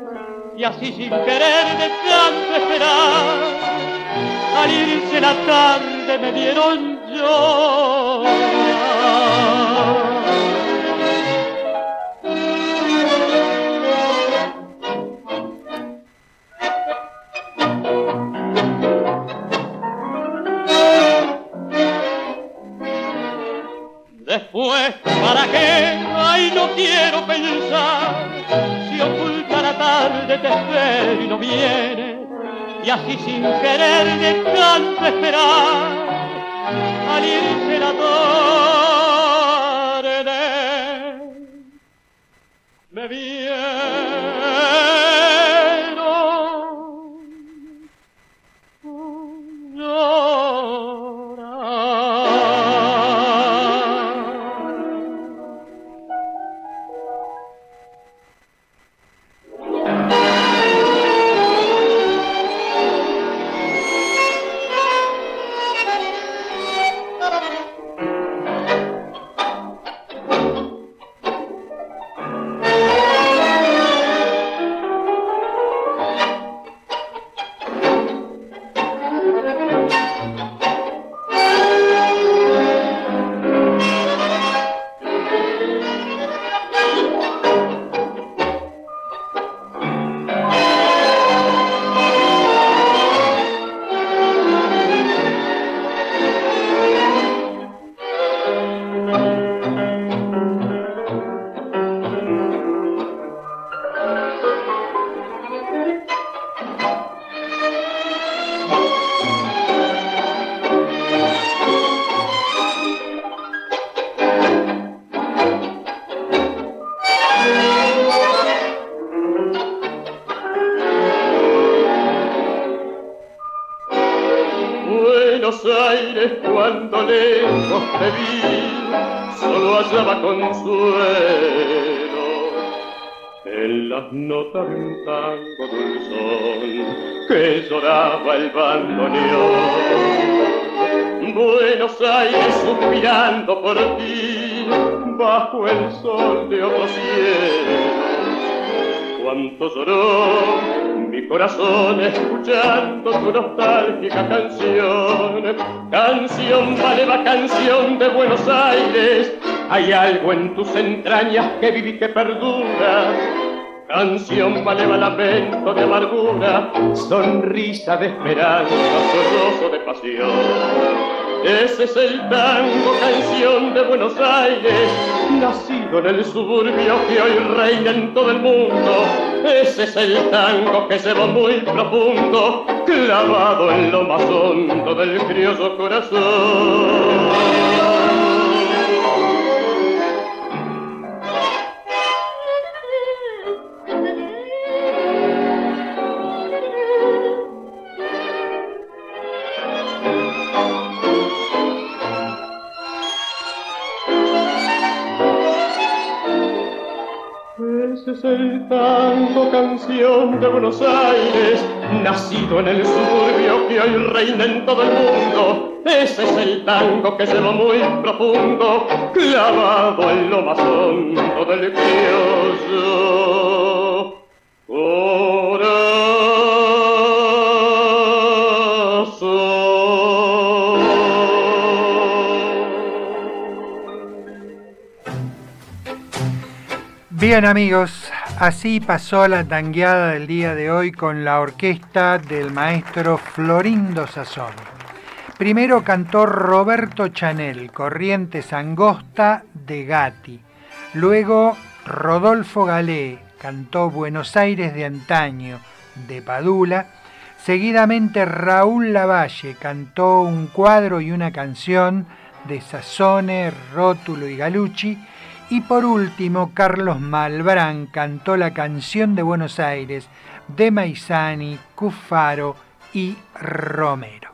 S13: Y así sin querer de esperar al irse la tarde me vieron llorar. Después, ¿para qué? Ay, no quiero pensar. Si oculta la tarde te espero y no viene. Y así sin querer de tanto esperar, al irse la tarde, me vieron Buenos Aires cuando lejos te vi, solo hallaba consuelo en las notas de un tango dulzón que lloraba el bandoneón. Buenos Aires suspirando por ti, bajo el sol de otro cielo cuánto lloró mi corazón escuchando tu nostálgica canción. Canción maleva, canción de Buenos Aires, hay algo en tus entrañas que viví que perdura. Canción maleva, lamento de amargura, sonrisa de esperanza, sollozo de pasión. Ese es el tango, canción de Buenos Aires, nacido en el suburbio que hoy reina en todo el mundo. Ese es el tango que se va muy profundo, clavado en lo más hondo del criollo corazón. Es el tango, canción de Buenos Aires, nacido en el suburbio que hoy reina en todo el mundo. Ese es el tango que se va muy profundo, clavado en lo más hondo del criollo.
S2: Bien amigos, Así pasó la tangueada del día de hoy con la orquesta del maestro Florindo Sazón. Primero cantó Roberto Chanel, Corrientes Angosta de Gatti. Luego Rodolfo Galé cantó Buenos Aires de antaño de Padula. Seguidamente Raúl Lavalle cantó un cuadro y una canción de Sazone, Rótulo y Galucci y por último, Carlos Malbrán cantó la canción de Buenos Aires de Maizani, Cufaro y Romero.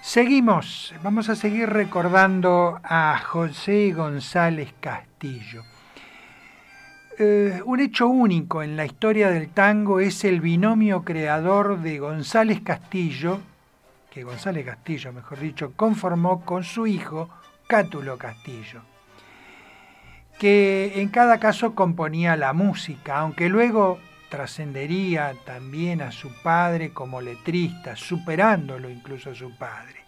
S2: Seguimos, vamos a seguir recordando a José González Castillo. Eh, un hecho único en la historia del tango es el binomio creador de González Castillo, que González Castillo, mejor dicho, conformó con su hijo Cátulo Castillo que en cada caso componía la música, aunque luego trascendería también a su padre como letrista, superándolo incluso a su padre.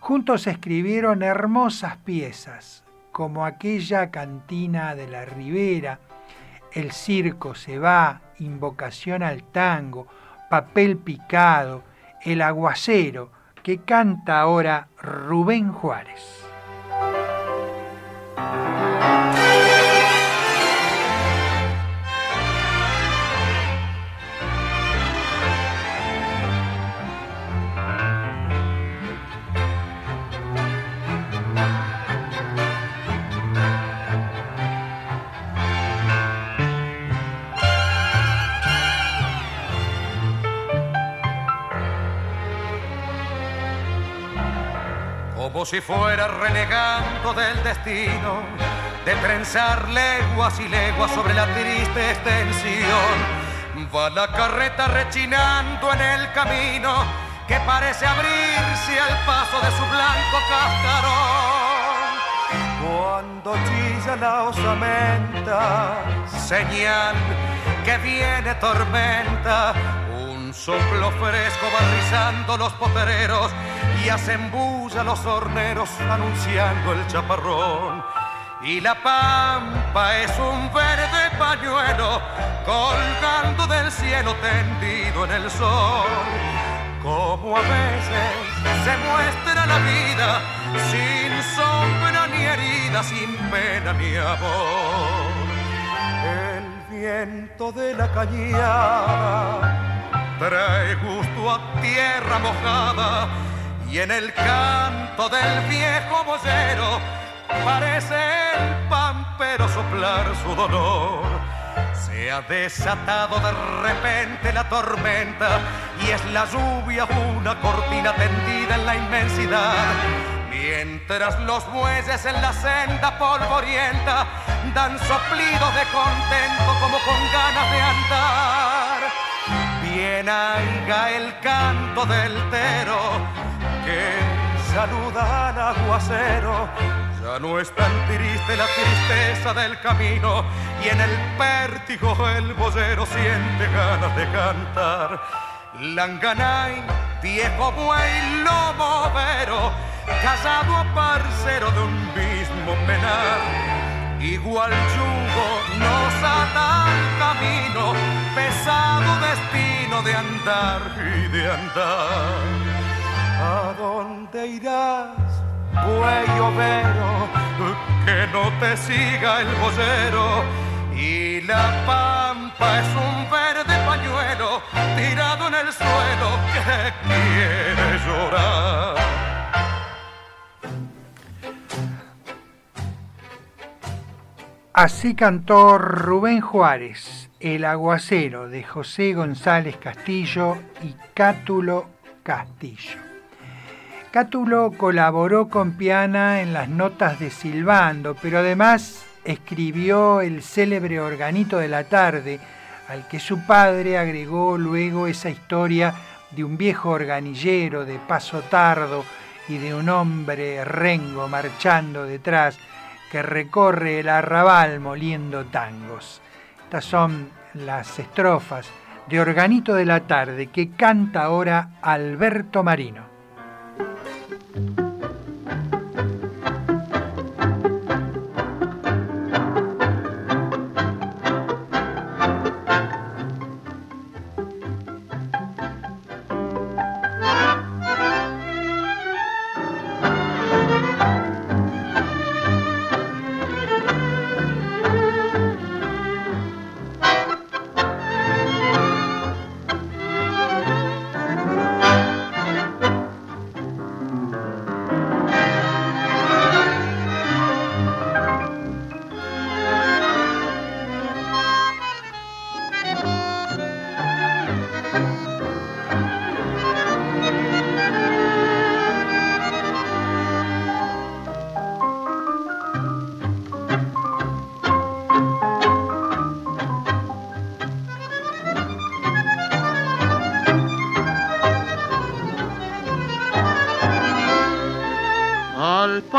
S2: Juntos escribieron hermosas piezas, como aquella cantina de la Ribera, El circo se va, Invocación al tango, Papel picado, El aguacero, que canta ahora Rubén Juárez.
S14: Como si fuera renegando del destino, de trenzar leguas y leguas sobre la triste extensión. Va la carreta rechinando en el camino que parece abrirse al paso de su blanco cascarón. Cuando chilla la osamenta, señal que viene tormenta, un soplo fresco va rizando los potereros y hacen bulla los horneros anunciando el chaparrón. Y la pampa es un verde pañuelo colgando del cielo tendido en el sol. Como a veces se muestra la vida sin sombra ni herida, sin pena ni amor. El viento de la cañada trae gusto a tierra mojada y en el canto del viejo boyero parece el pampero soplar su dolor. Se ha desatado de repente la tormenta y es la lluvia una cortina tendida en la inmensidad. Mientras los bueyes en la senda polvorienta dan soplidos de contento como con ganas de andar. Bien aiga el canto del tero que saluda al aguacero. Ya no es tan triste la tristeza del camino y en el pértigo el vocero siente ganas de cantar. Langanay, viejo buey, lomo vero, casado a parcero de un mismo penal. Igual yugo nos ata al camino, pesado destino de andar y de andar. ¿A dónde irás, buey overo? Que no te siga el vocero. Y la pampa es un verde pañuelo tirado en el suelo que quiere llorar.
S2: Así cantó Rubén Juárez, El aguacero de José González Castillo y Cátulo Castillo. Cátulo colaboró con Piana en las notas de Silbando, pero además escribió el célebre Organito de la Tarde, al que su padre agregó luego esa historia de un viejo organillero de paso tardo y de un hombre rengo marchando detrás que recorre el arrabal moliendo tangos. Estas son las estrofas de Organito de la Tarde que canta ahora Alberto Marino.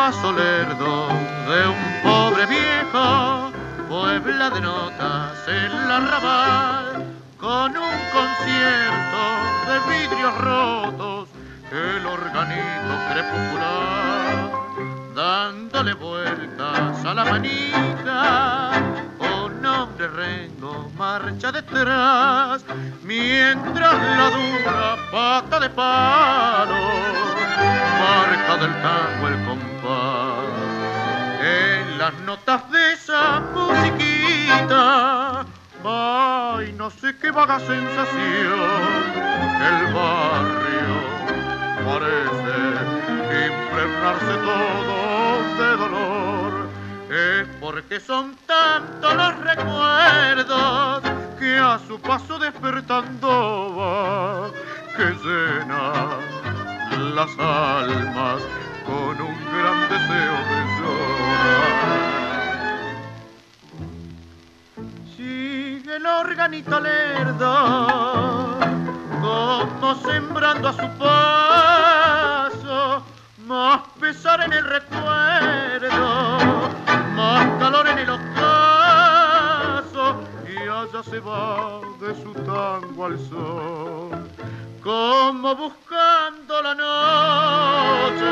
S11: Paso lerdo de un pobre viejo, puebla de notas en la arrabal, con un concierto de vidrios rotos, el organito crepuscular, dándole vueltas a la manita, un hombre rengo marcha detrás, mientras la dura pata de palo marca del tango el notas de esa musiquita, ay, no sé qué vaga sensación, el barrio parece impregnarse todo de dolor. Es porque son tantos los recuerdos que a su paso despertando va, que llena las almas con un gran deseo de llorar. Sigue el organito lerdo, como sembrando a su paso, más pesar en el recuerdo, más calor en el ocaso, y allá se va de su tango al sol como buscando la noche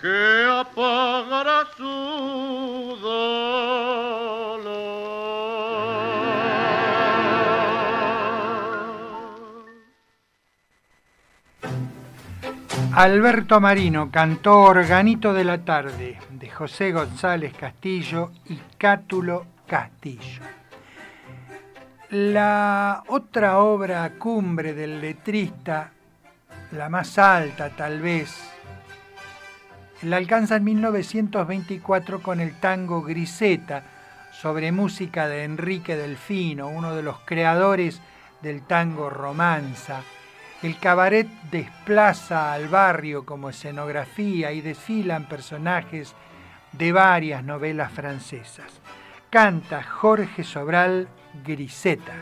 S11: que apagará su
S2: Alberto Marino cantó Organito de la Tarde de José González Castillo y Cátulo Castillo. La otra obra cumbre del letrista, la más alta tal vez, la alcanza en 1924 con el tango Griseta, sobre música de Enrique Delfino, uno de los creadores del tango romanza. El cabaret desplaza al barrio como escenografía y desfilan personajes de varias novelas francesas. Canta Jorge Sobral Griseta.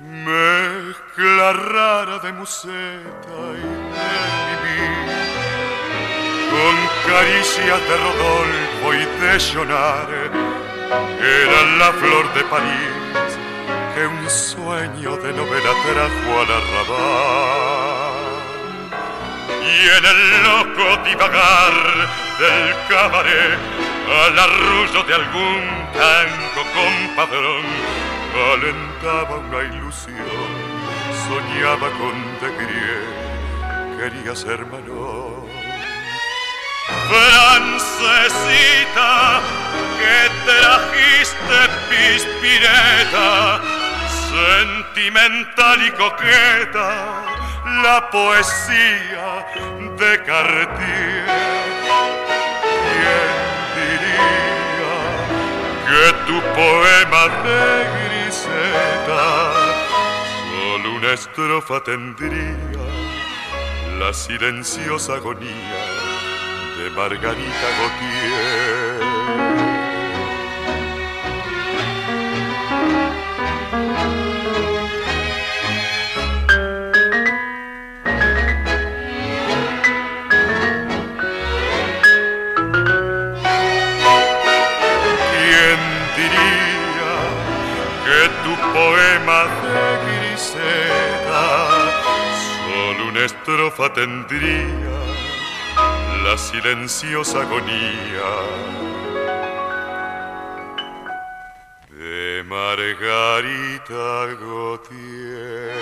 S15: Mezcla rara de museta y de con caricias de Rodolfo y de Jonar, era la flor de París que un sueño de novela trajo al arrabal. Y en el loco divagar del cabaret, al arrullo de algún tango compadrón, alentaba una ilusión, soñaba con de quería ser menor. Francesita, que trajiste pispireta, sentimental y coqueta, la poesía de Cartier. ¿Quién diría que tu poema de griseta solo una estrofa tendría la silenciosa agonía de Margarita Gautier? ¿Quién diría que tu poema de griseta solo una estrofa tendría la silenciosa agonía de Margarita Gautier?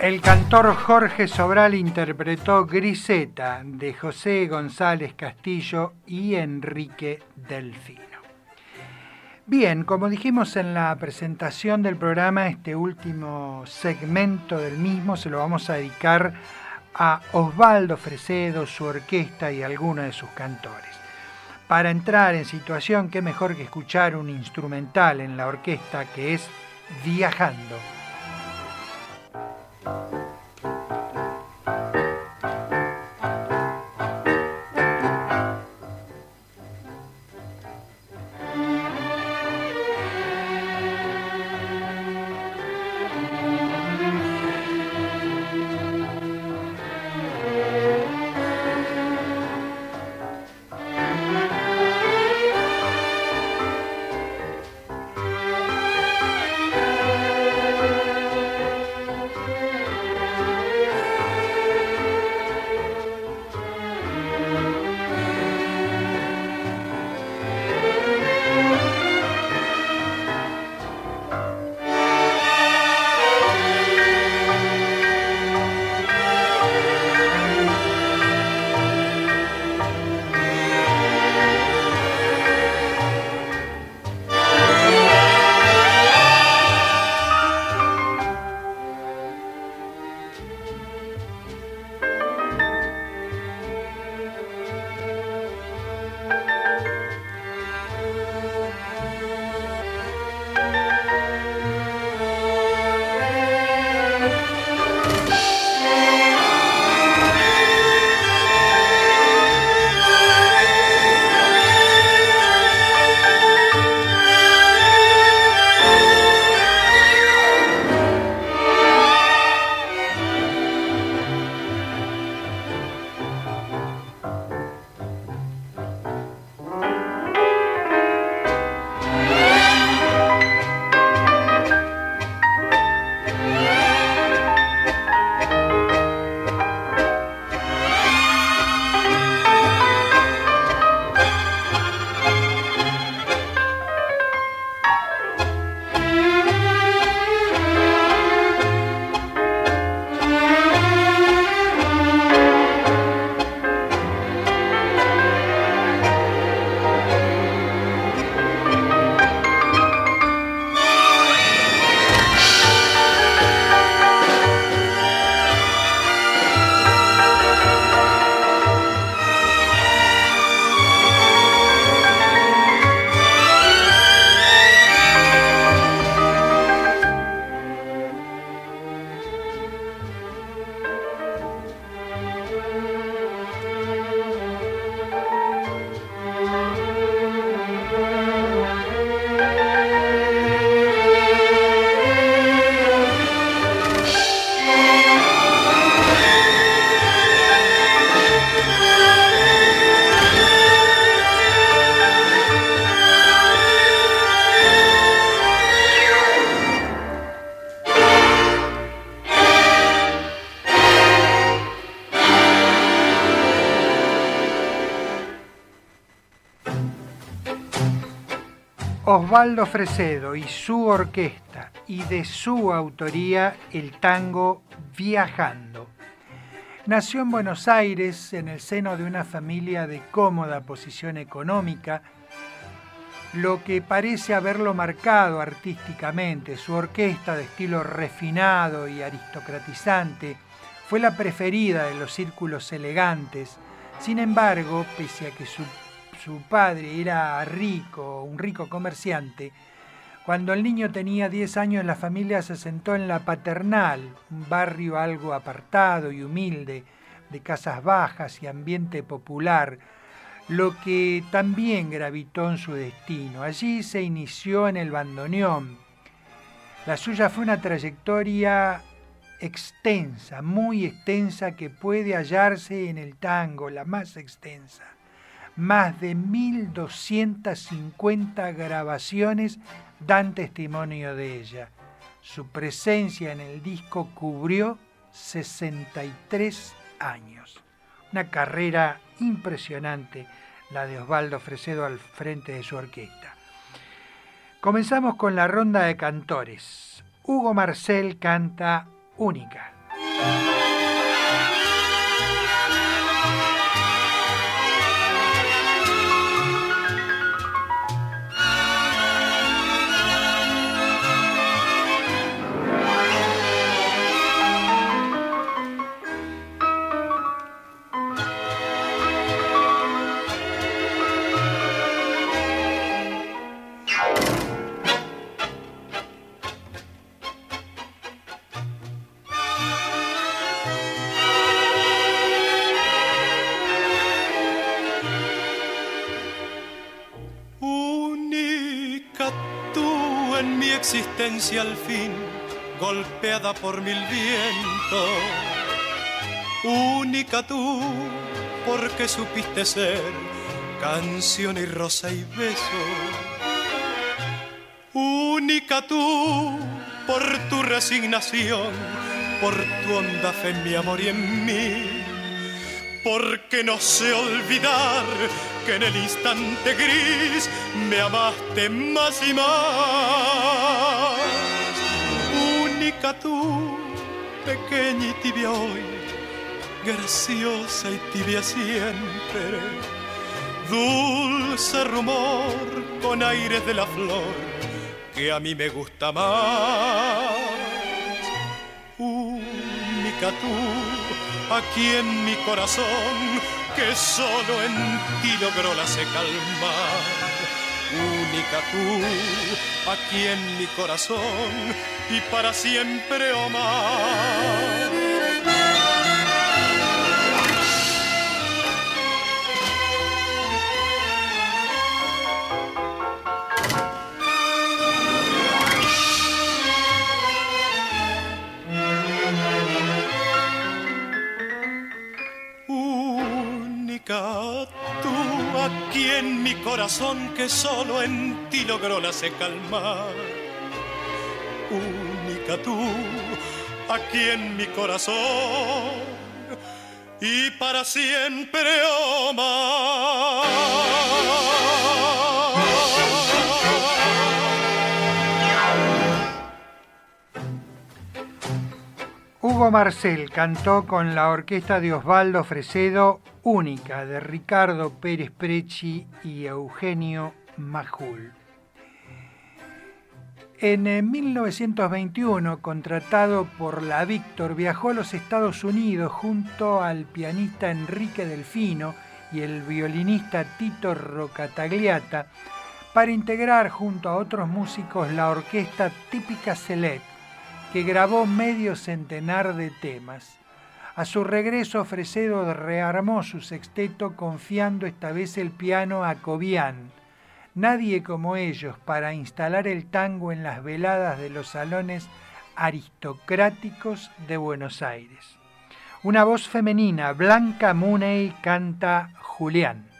S2: El cantor Jorge Sobral interpretó Griseta de José González Castillo y Enrique Delfino. Bien, como dijimos en la presentación del programa, este último segmento del mismo se lo vamos a dedicar a Osvaldo Fresedo, su orquesta y algunos de sus cantores. Para entrar en situación, qué mejor que escuchar un instrumental en la orquesta que es Viajando. Osvaldo Fresedo y su orquesta y de su autoría el tango Viajando. Nació en Buenos Aires en el seno de una familia de cómoda posición económica, lo que parece haberlo marcado artísticamente. Su orquesta de estilo refinado y aristocratizante fue la preferida de los círculos elegantes. Sin embargo, pese a que su su padre era rico, un rico comerciante, cuando el niño tenía 10 años la familia se sentó en la Paternal, un barrio algo apartado y humilde, de casas bajas y ambiente popular, lo que también gravitó en su destino. Allí se inició en el bandoneón. La suya fue una trayectoria extensa, muy extensa, que puede hallarse en el tango, la más extensa más de 1.250 grabaciones dan testimonio de ella. Su presencia en el disco cubrió 63 años. Una carrera impresionante la de Osvaldo Fresedo al frente de su orquesta. Comenzamos con la ronda de cantores. Hugo Marcel canta Única.
S16: Golpeada por mil vientos. Única tú, porque supiste ser canción y rosa y beso. Única tú, por tu resignación, por tu honda fe en mi amor y en mí. Porque no sé olvidar que en el instante gris me amaste más y más. Única tú, pequeña y tibia hoy, graciosa y tibia siempre. Dulce rumor con aires de la flor que a mí me gusta más. Única tú, aquí en mi corazón, que solo en ti logró la seca calmar. Única tú, aquí en mi corazón, y para siempre o más. En mi corazón que solo en ti logró la se calmar. Única tú, aquí en mi corazón y para siempre oh
S2: Hugo Marcel cantó con la orquesta de Osvaldo Fresedo Única de Ricardo Pérez Prechi y Eugenio Majul. En 1921, contratado por la Víctor, viajó a los Estados Unidos junto al pianista Enrique Delfino y el violinista Tito Rocatagliata para integrar junto a otros músicos la orquesta típica Select que grabó medio centenar de temas. A su regreso, Fresedo rearmó su sexteto confiando esta vez el piano a Cobian. Nadie como ellos para instalar el tango en las veladas de los salones aristocráticos de Buenos Aires. Una voz femenina, Blanca Muney, canta Julián.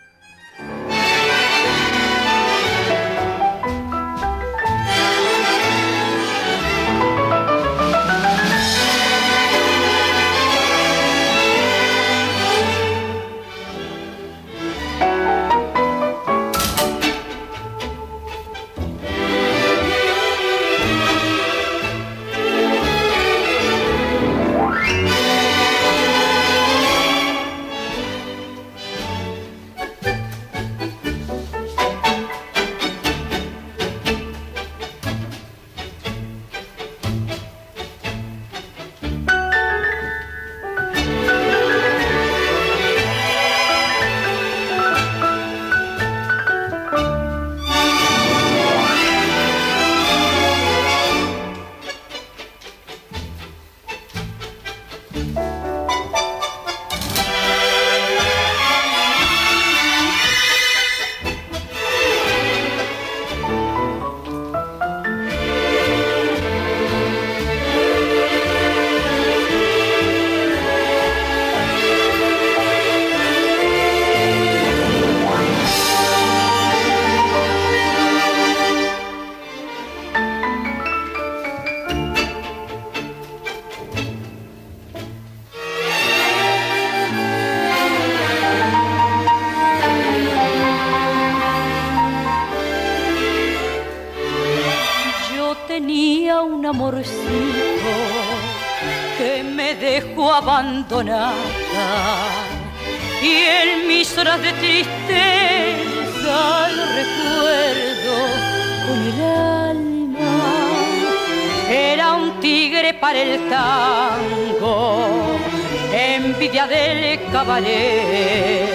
S17: Cabaret.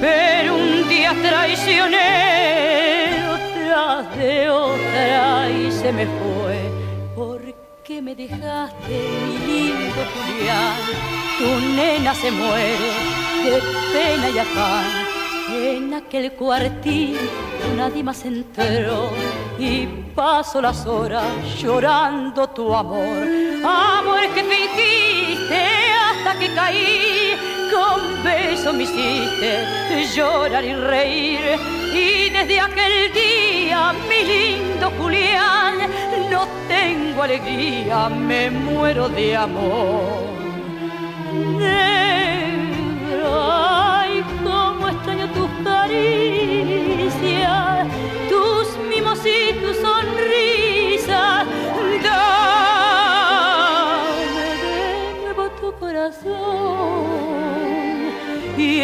S17: Pero un día traicioné otra de otra y se me fue. ¿Por qué me dejaste, mi lindo Julián? Tu nena se muere de pena y afán. En aquel cuartil nadie más entró y paso las horas llorando tu amor. Amor que fingiste que caí, con besos me hiciste llorar y reír. Y desde aquel día, mi lindo Julián, no tengo alegría, me muero de amor. Ay, cómo extraño tus caricias,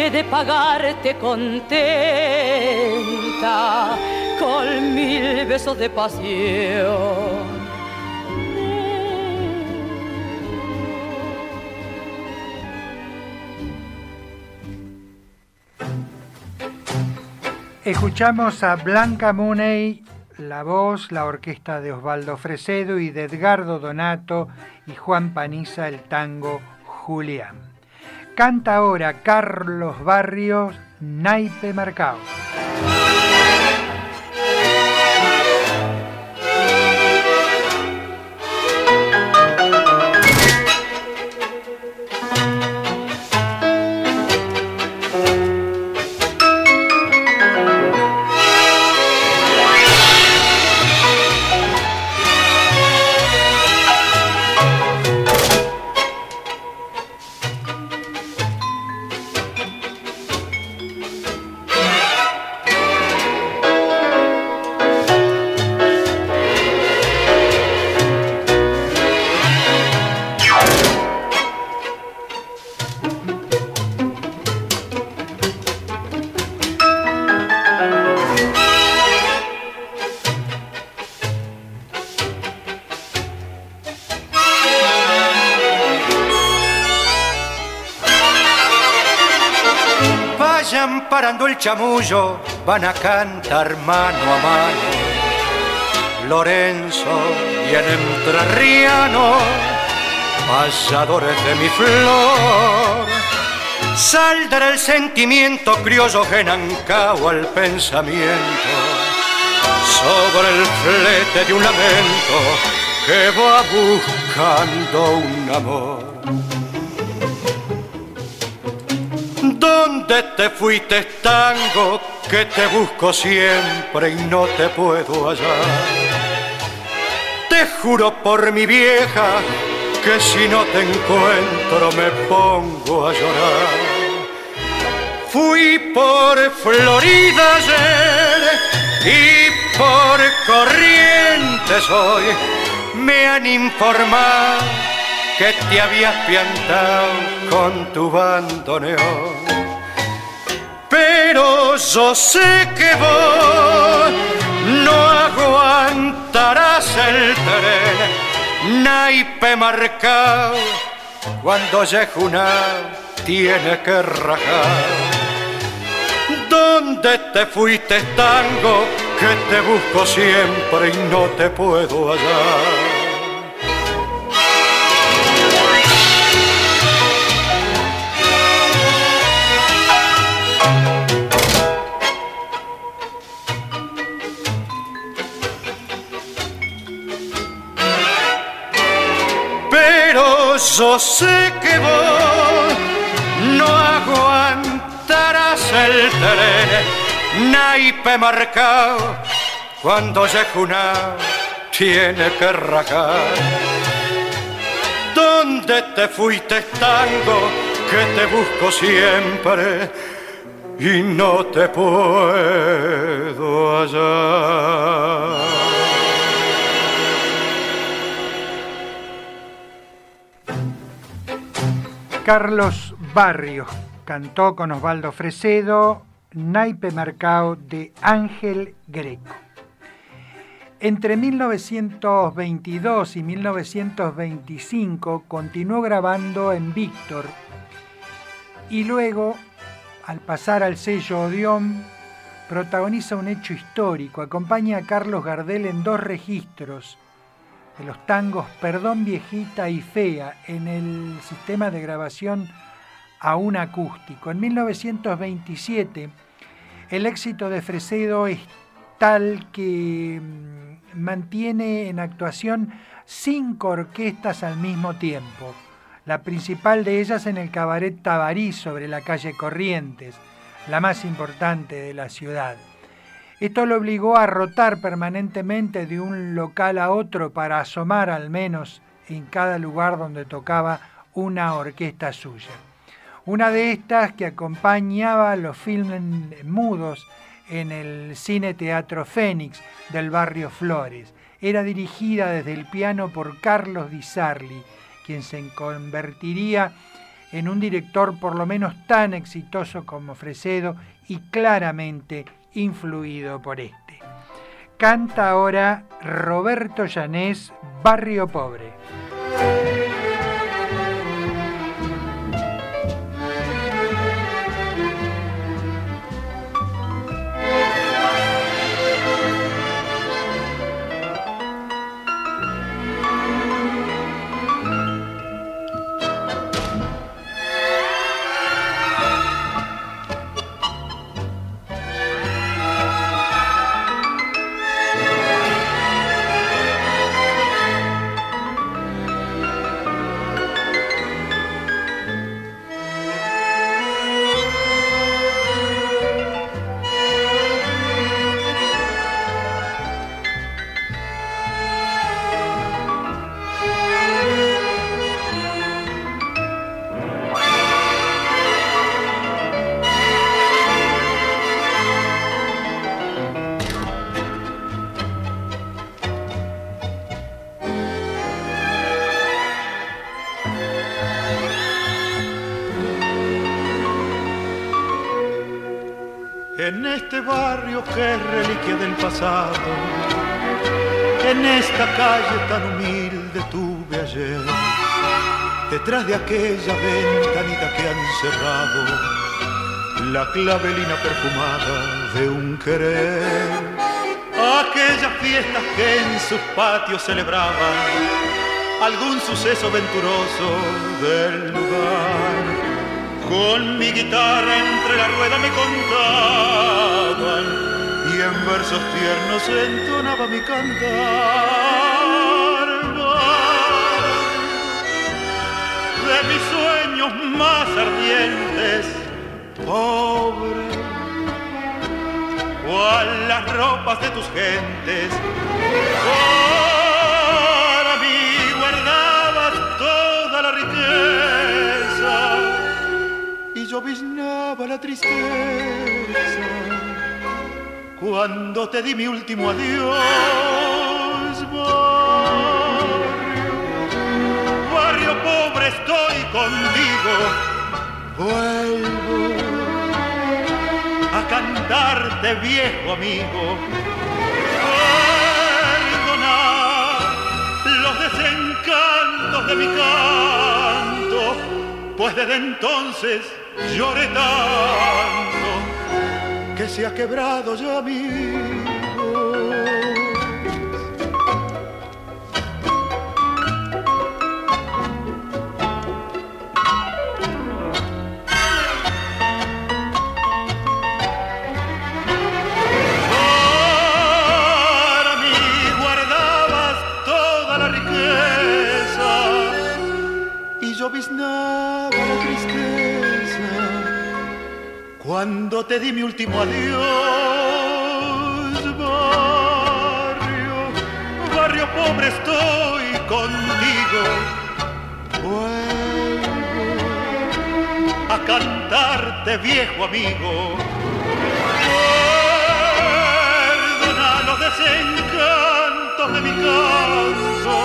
S17: de pagarte contenta con mil besos de pasión.
S2: Escuchamos a Blanca Muney, la voz, la orquesta de Osvaldo Fresedo y de Edgardo Donato y Juan Paniza el tango Julián. Canta ahora Carlos Barrios, Naipe Marcado.
S16: Chamullo, van a cantar mano a mano. Lorenzo y el entrerriano, pasadores de mi flor. Saldrá el sentimiento criollo genancao al pensamiento sobre el flete de un lamento que va buscando un amor. ¿Dónde te fuiste tango que te busco siempre y no te puedo hallar? Te juro por mi vieja que si no te encuentro me pongo a llorar. Fui por Florida ayer y por Corrientes hoy me han informado que te habías piantado con tu bandoneón. Pero yo sé que vos no aguantarás el tren, naipe marcado, cuando llegue una tiene que rajar. ¿Dónde te fuiste tango que te busco siempre y no te puedo hallar? Yo sé que vos no aguantarás el tren, naipe marcado, cuando llegue una tiene que rajar. ¿Dónde te fuiste tango que te busco siempre y no te puedo hallar?
S2: Carlos Barrios cantó con Osvaldo Fresedo, Naipe Marcao de Ángel Greco. Entre 1922 y 1925 continuó grabando en Víctor y luego, al pasar al sello Odeón, protagoniza un hecho histórico. Acompaña a Carlos Gardel en dos registros de los tangos Perdón Viejita y Fea en el sistema de grabación a un acústico. En 1927 El éxito de Fresedo es tal que mm, mantiene en actuación cinco orquestas al mismo tiempo. La principal de ellas en el cabaret Tabarí sobre la calle Corrientes, la más importante de la ciudad. Esto lo obligó a rotar permanentemente de un local a otro para asomar al menos en cada lugar donde tocaba una orquesta suya. Una de estas que acompañaba los filmes mudos en el Cine Teatro Fénix del barrio Flores. Era dirigida desde el piano por Carlos Di Sarli, quien se convertiría en un director por lo menos tan exitoso como Fresedo y claramente influido por este. Canta ahora Roberto Llanés, Barrio Pobre.
S18: De aquella ventanita que han cerrado, la clavelina perfumada de un querer. Aquellas fiestas que en sus patios celebraban algún suceso venturoso del lugar con mi guitarra entre la rueda me contaban y en versos tiernos entonaba mi cantar. De mis sueños más ardientes, pobre, cual las ropas de tus gentes, para mí guardabas toda la riqueza y lloviznaba la tristeza. Cuando te di mi último adiós, contigo, vuelvo a cantarte viejo amigo, perdona los desencantos de mi canto, pues desde entonces lloré tanto que se ha quebrado ya mi cuando te di mi último adiós, barrio, barrio pobre estoy contigo, vuelvo a cantarte viejo amigo. Perdona los desencantos de mi canto,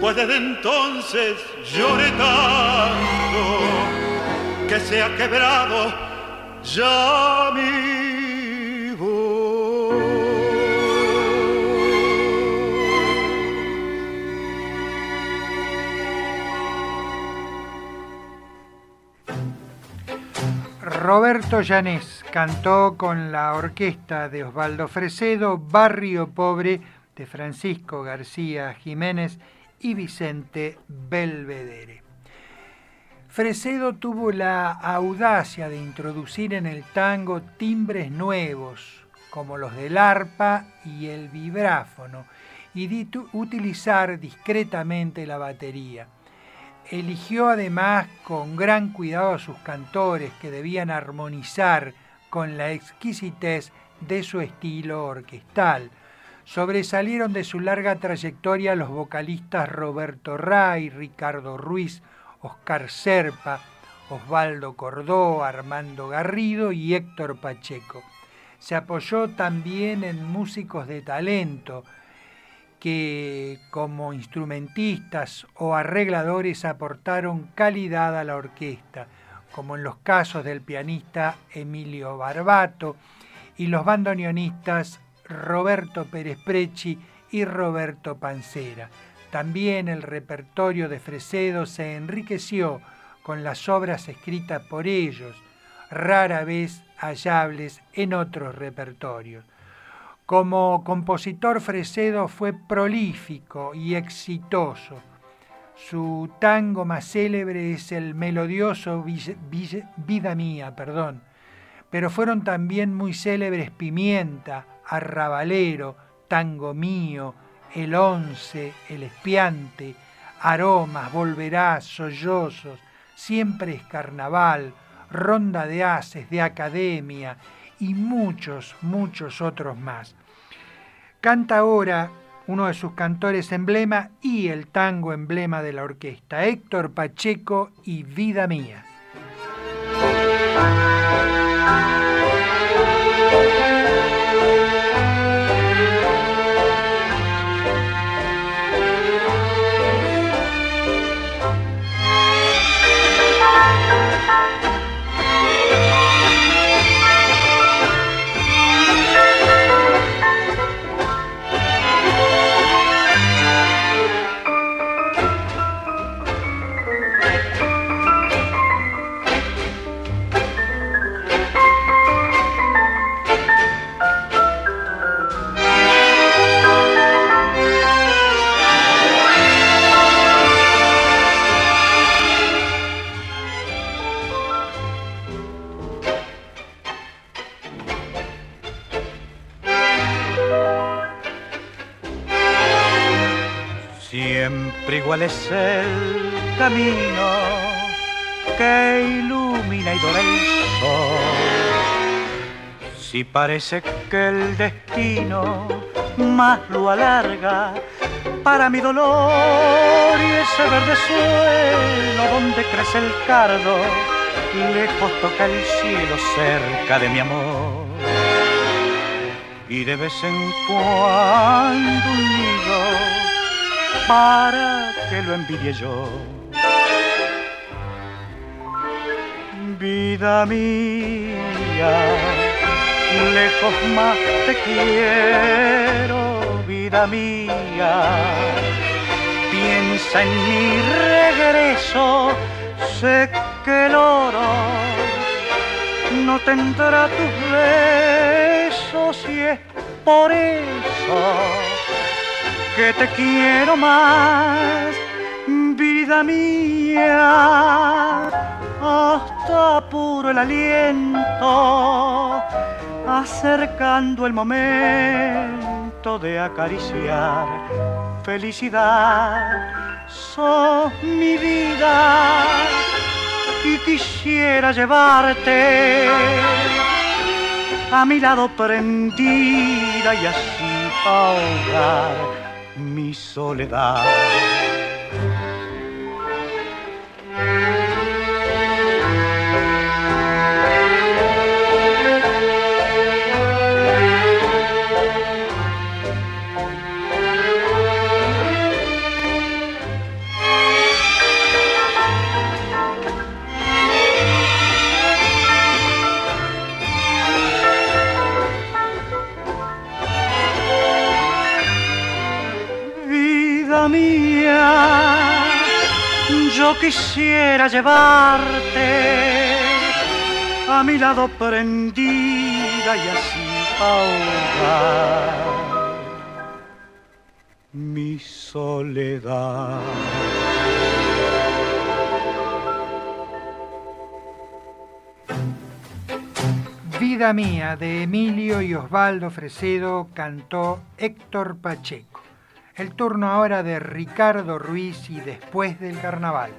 S18: pues desde entonces lloré tanto que se ha quebrado
S2: Roberto Llanés cantó con la orquesta de Osvaldo Fresedo Barrio Pobre de Francisco García Jiménez y Vicente Belvedere. Fresedo tuvo la audacia de introducir en el tango timbres nuevos, como los del arpa y el vibráfono, y de utilizar discretamente la batería. Eligió además con gran cuidado a sus cantores que debían armonizar con la exquisitez de su estilo orquestal. Sobresalieron de su larga trayectoria los vocalistas Roberto Ray, Ricardo Ruiz, Oscar Serpa, Osvaldo Cordó, Armando Garrido y Héctor Pacheco. Se apoyó también en músicos de talento que como instrumentistas o arregladores aportaron calidad a la orquesta, como en los casos del pianista Emilio Barbato y los bandoneonistas Roberto Pérez Preci y Roberto Pancera. También el repertorio de Fresedo se enriqueció con las obras escritas por ellos, rara vez hallables en otros repertorios. Como compositor, Fresedo fue prolífico y exitoso. Su tango más célebre es el melodioso Vida Mía, perdón. Pero fueron también muy célebres Pimienta, Arrabalero, Tango Mío, el once, el espiante, aromas, volverás, sollozos, siempre es carnaval, ronda de haces, de academia y muchos, muchos otros más. Canta ahora uno de sus cantores emblema y el tango emblema de la orquesta, Héctor Pacheco y Vida Mía.
S19: Cuál es el camino que ilumina y dora el sol. Si parece que el destino más lo alarga para mi dolor y ese verde suelo donde crece el cardo, lejos toca el cielo cerca de mi amor. Y de vez en cuando un nido para que lo envidie yo. Vida mía, lejos más te quiero, vida mía. Piensa en mi regreso, sé que el oro no tendrá tus besos y es por eso que te quiero más, vida mía, hasta puro el aliento, acercando el momento de acariciar felicidad, sos mi vida y quisiera llevarte a mi lado prendida y así ahogar mi soledad. yo quisiera llevarte a mi lado prendida y así ahogar mi soledad.
S2: Vida mía de Emilio y Osvaldo Fresedo cantó Héctor Pacheco. El turno ahora de Ricardo Ruiz y después del carnaval.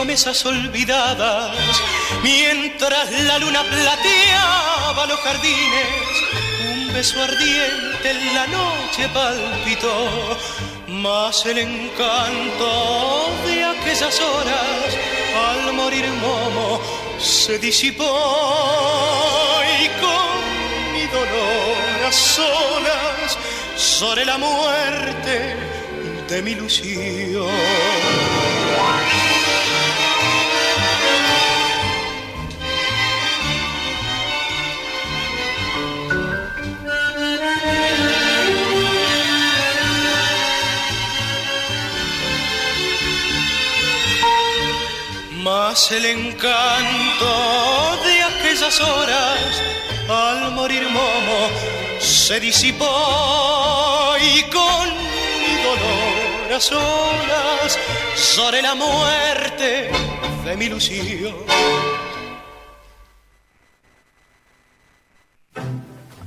S16: Promesas olvidadas, mientras la luna plateaba los jardines, un beso ardiente en la noche palpitó, más el encanto de aquellas horas, al morir Momo, se disipó y con mi dolor a solas sobre la muerte de mi ilusión. El encanto de aquellas horas al morir Momo se disipó y con mi dolor a solas la muerte de mi ilusión.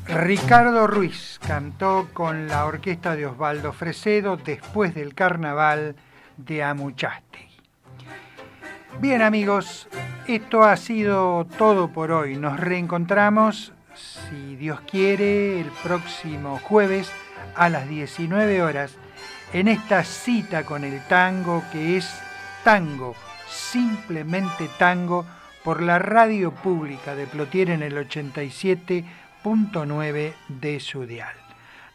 S2: Ricardo Ruiz cantó con la orquesta de Osvaldo Fresedo después del carnaval de Amuchaste. Bien amigos, esto ha sido todo por hoy. Nos reencontramos si Dios quiere, el próximo jueves a las 19 horas en esta cita con el tango que es tango, simplemente tango, por la radio pública de Plotier en el 87.9 de su dial.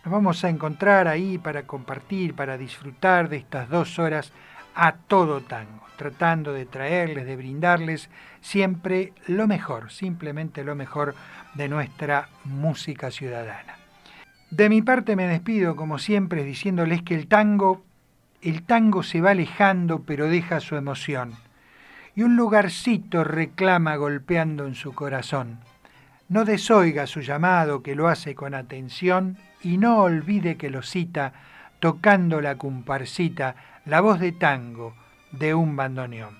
S2: Nos vamos a encontrar ahí para compartir, para disfrutar de estas dos horas a todo tango, tratando de traerles, de brindarles siempre lo mejor, simplemente lo mejor de nuestra música ciudadana. De mi parte me despido, como siempre, diciéndoles que el tango, el tango se va alejando pero deja su emoción. Y un lugarcito reclama golpeando en su corazón. No desoiga su llamado que lo hace con atención y no olvide que lo cita tocando la comparsita, la voz de tango de un bandoneón.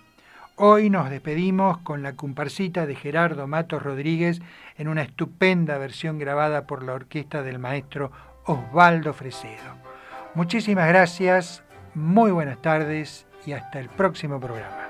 S2: Hoy nos despedimos con la comparsita de Gerardo Matos Rodríguez en una estupenda versión grabada por la orquesta del maestro Osvaldo Fresedo. Muchísimas gracias, muy buenas tardes y hasta el próximo programa.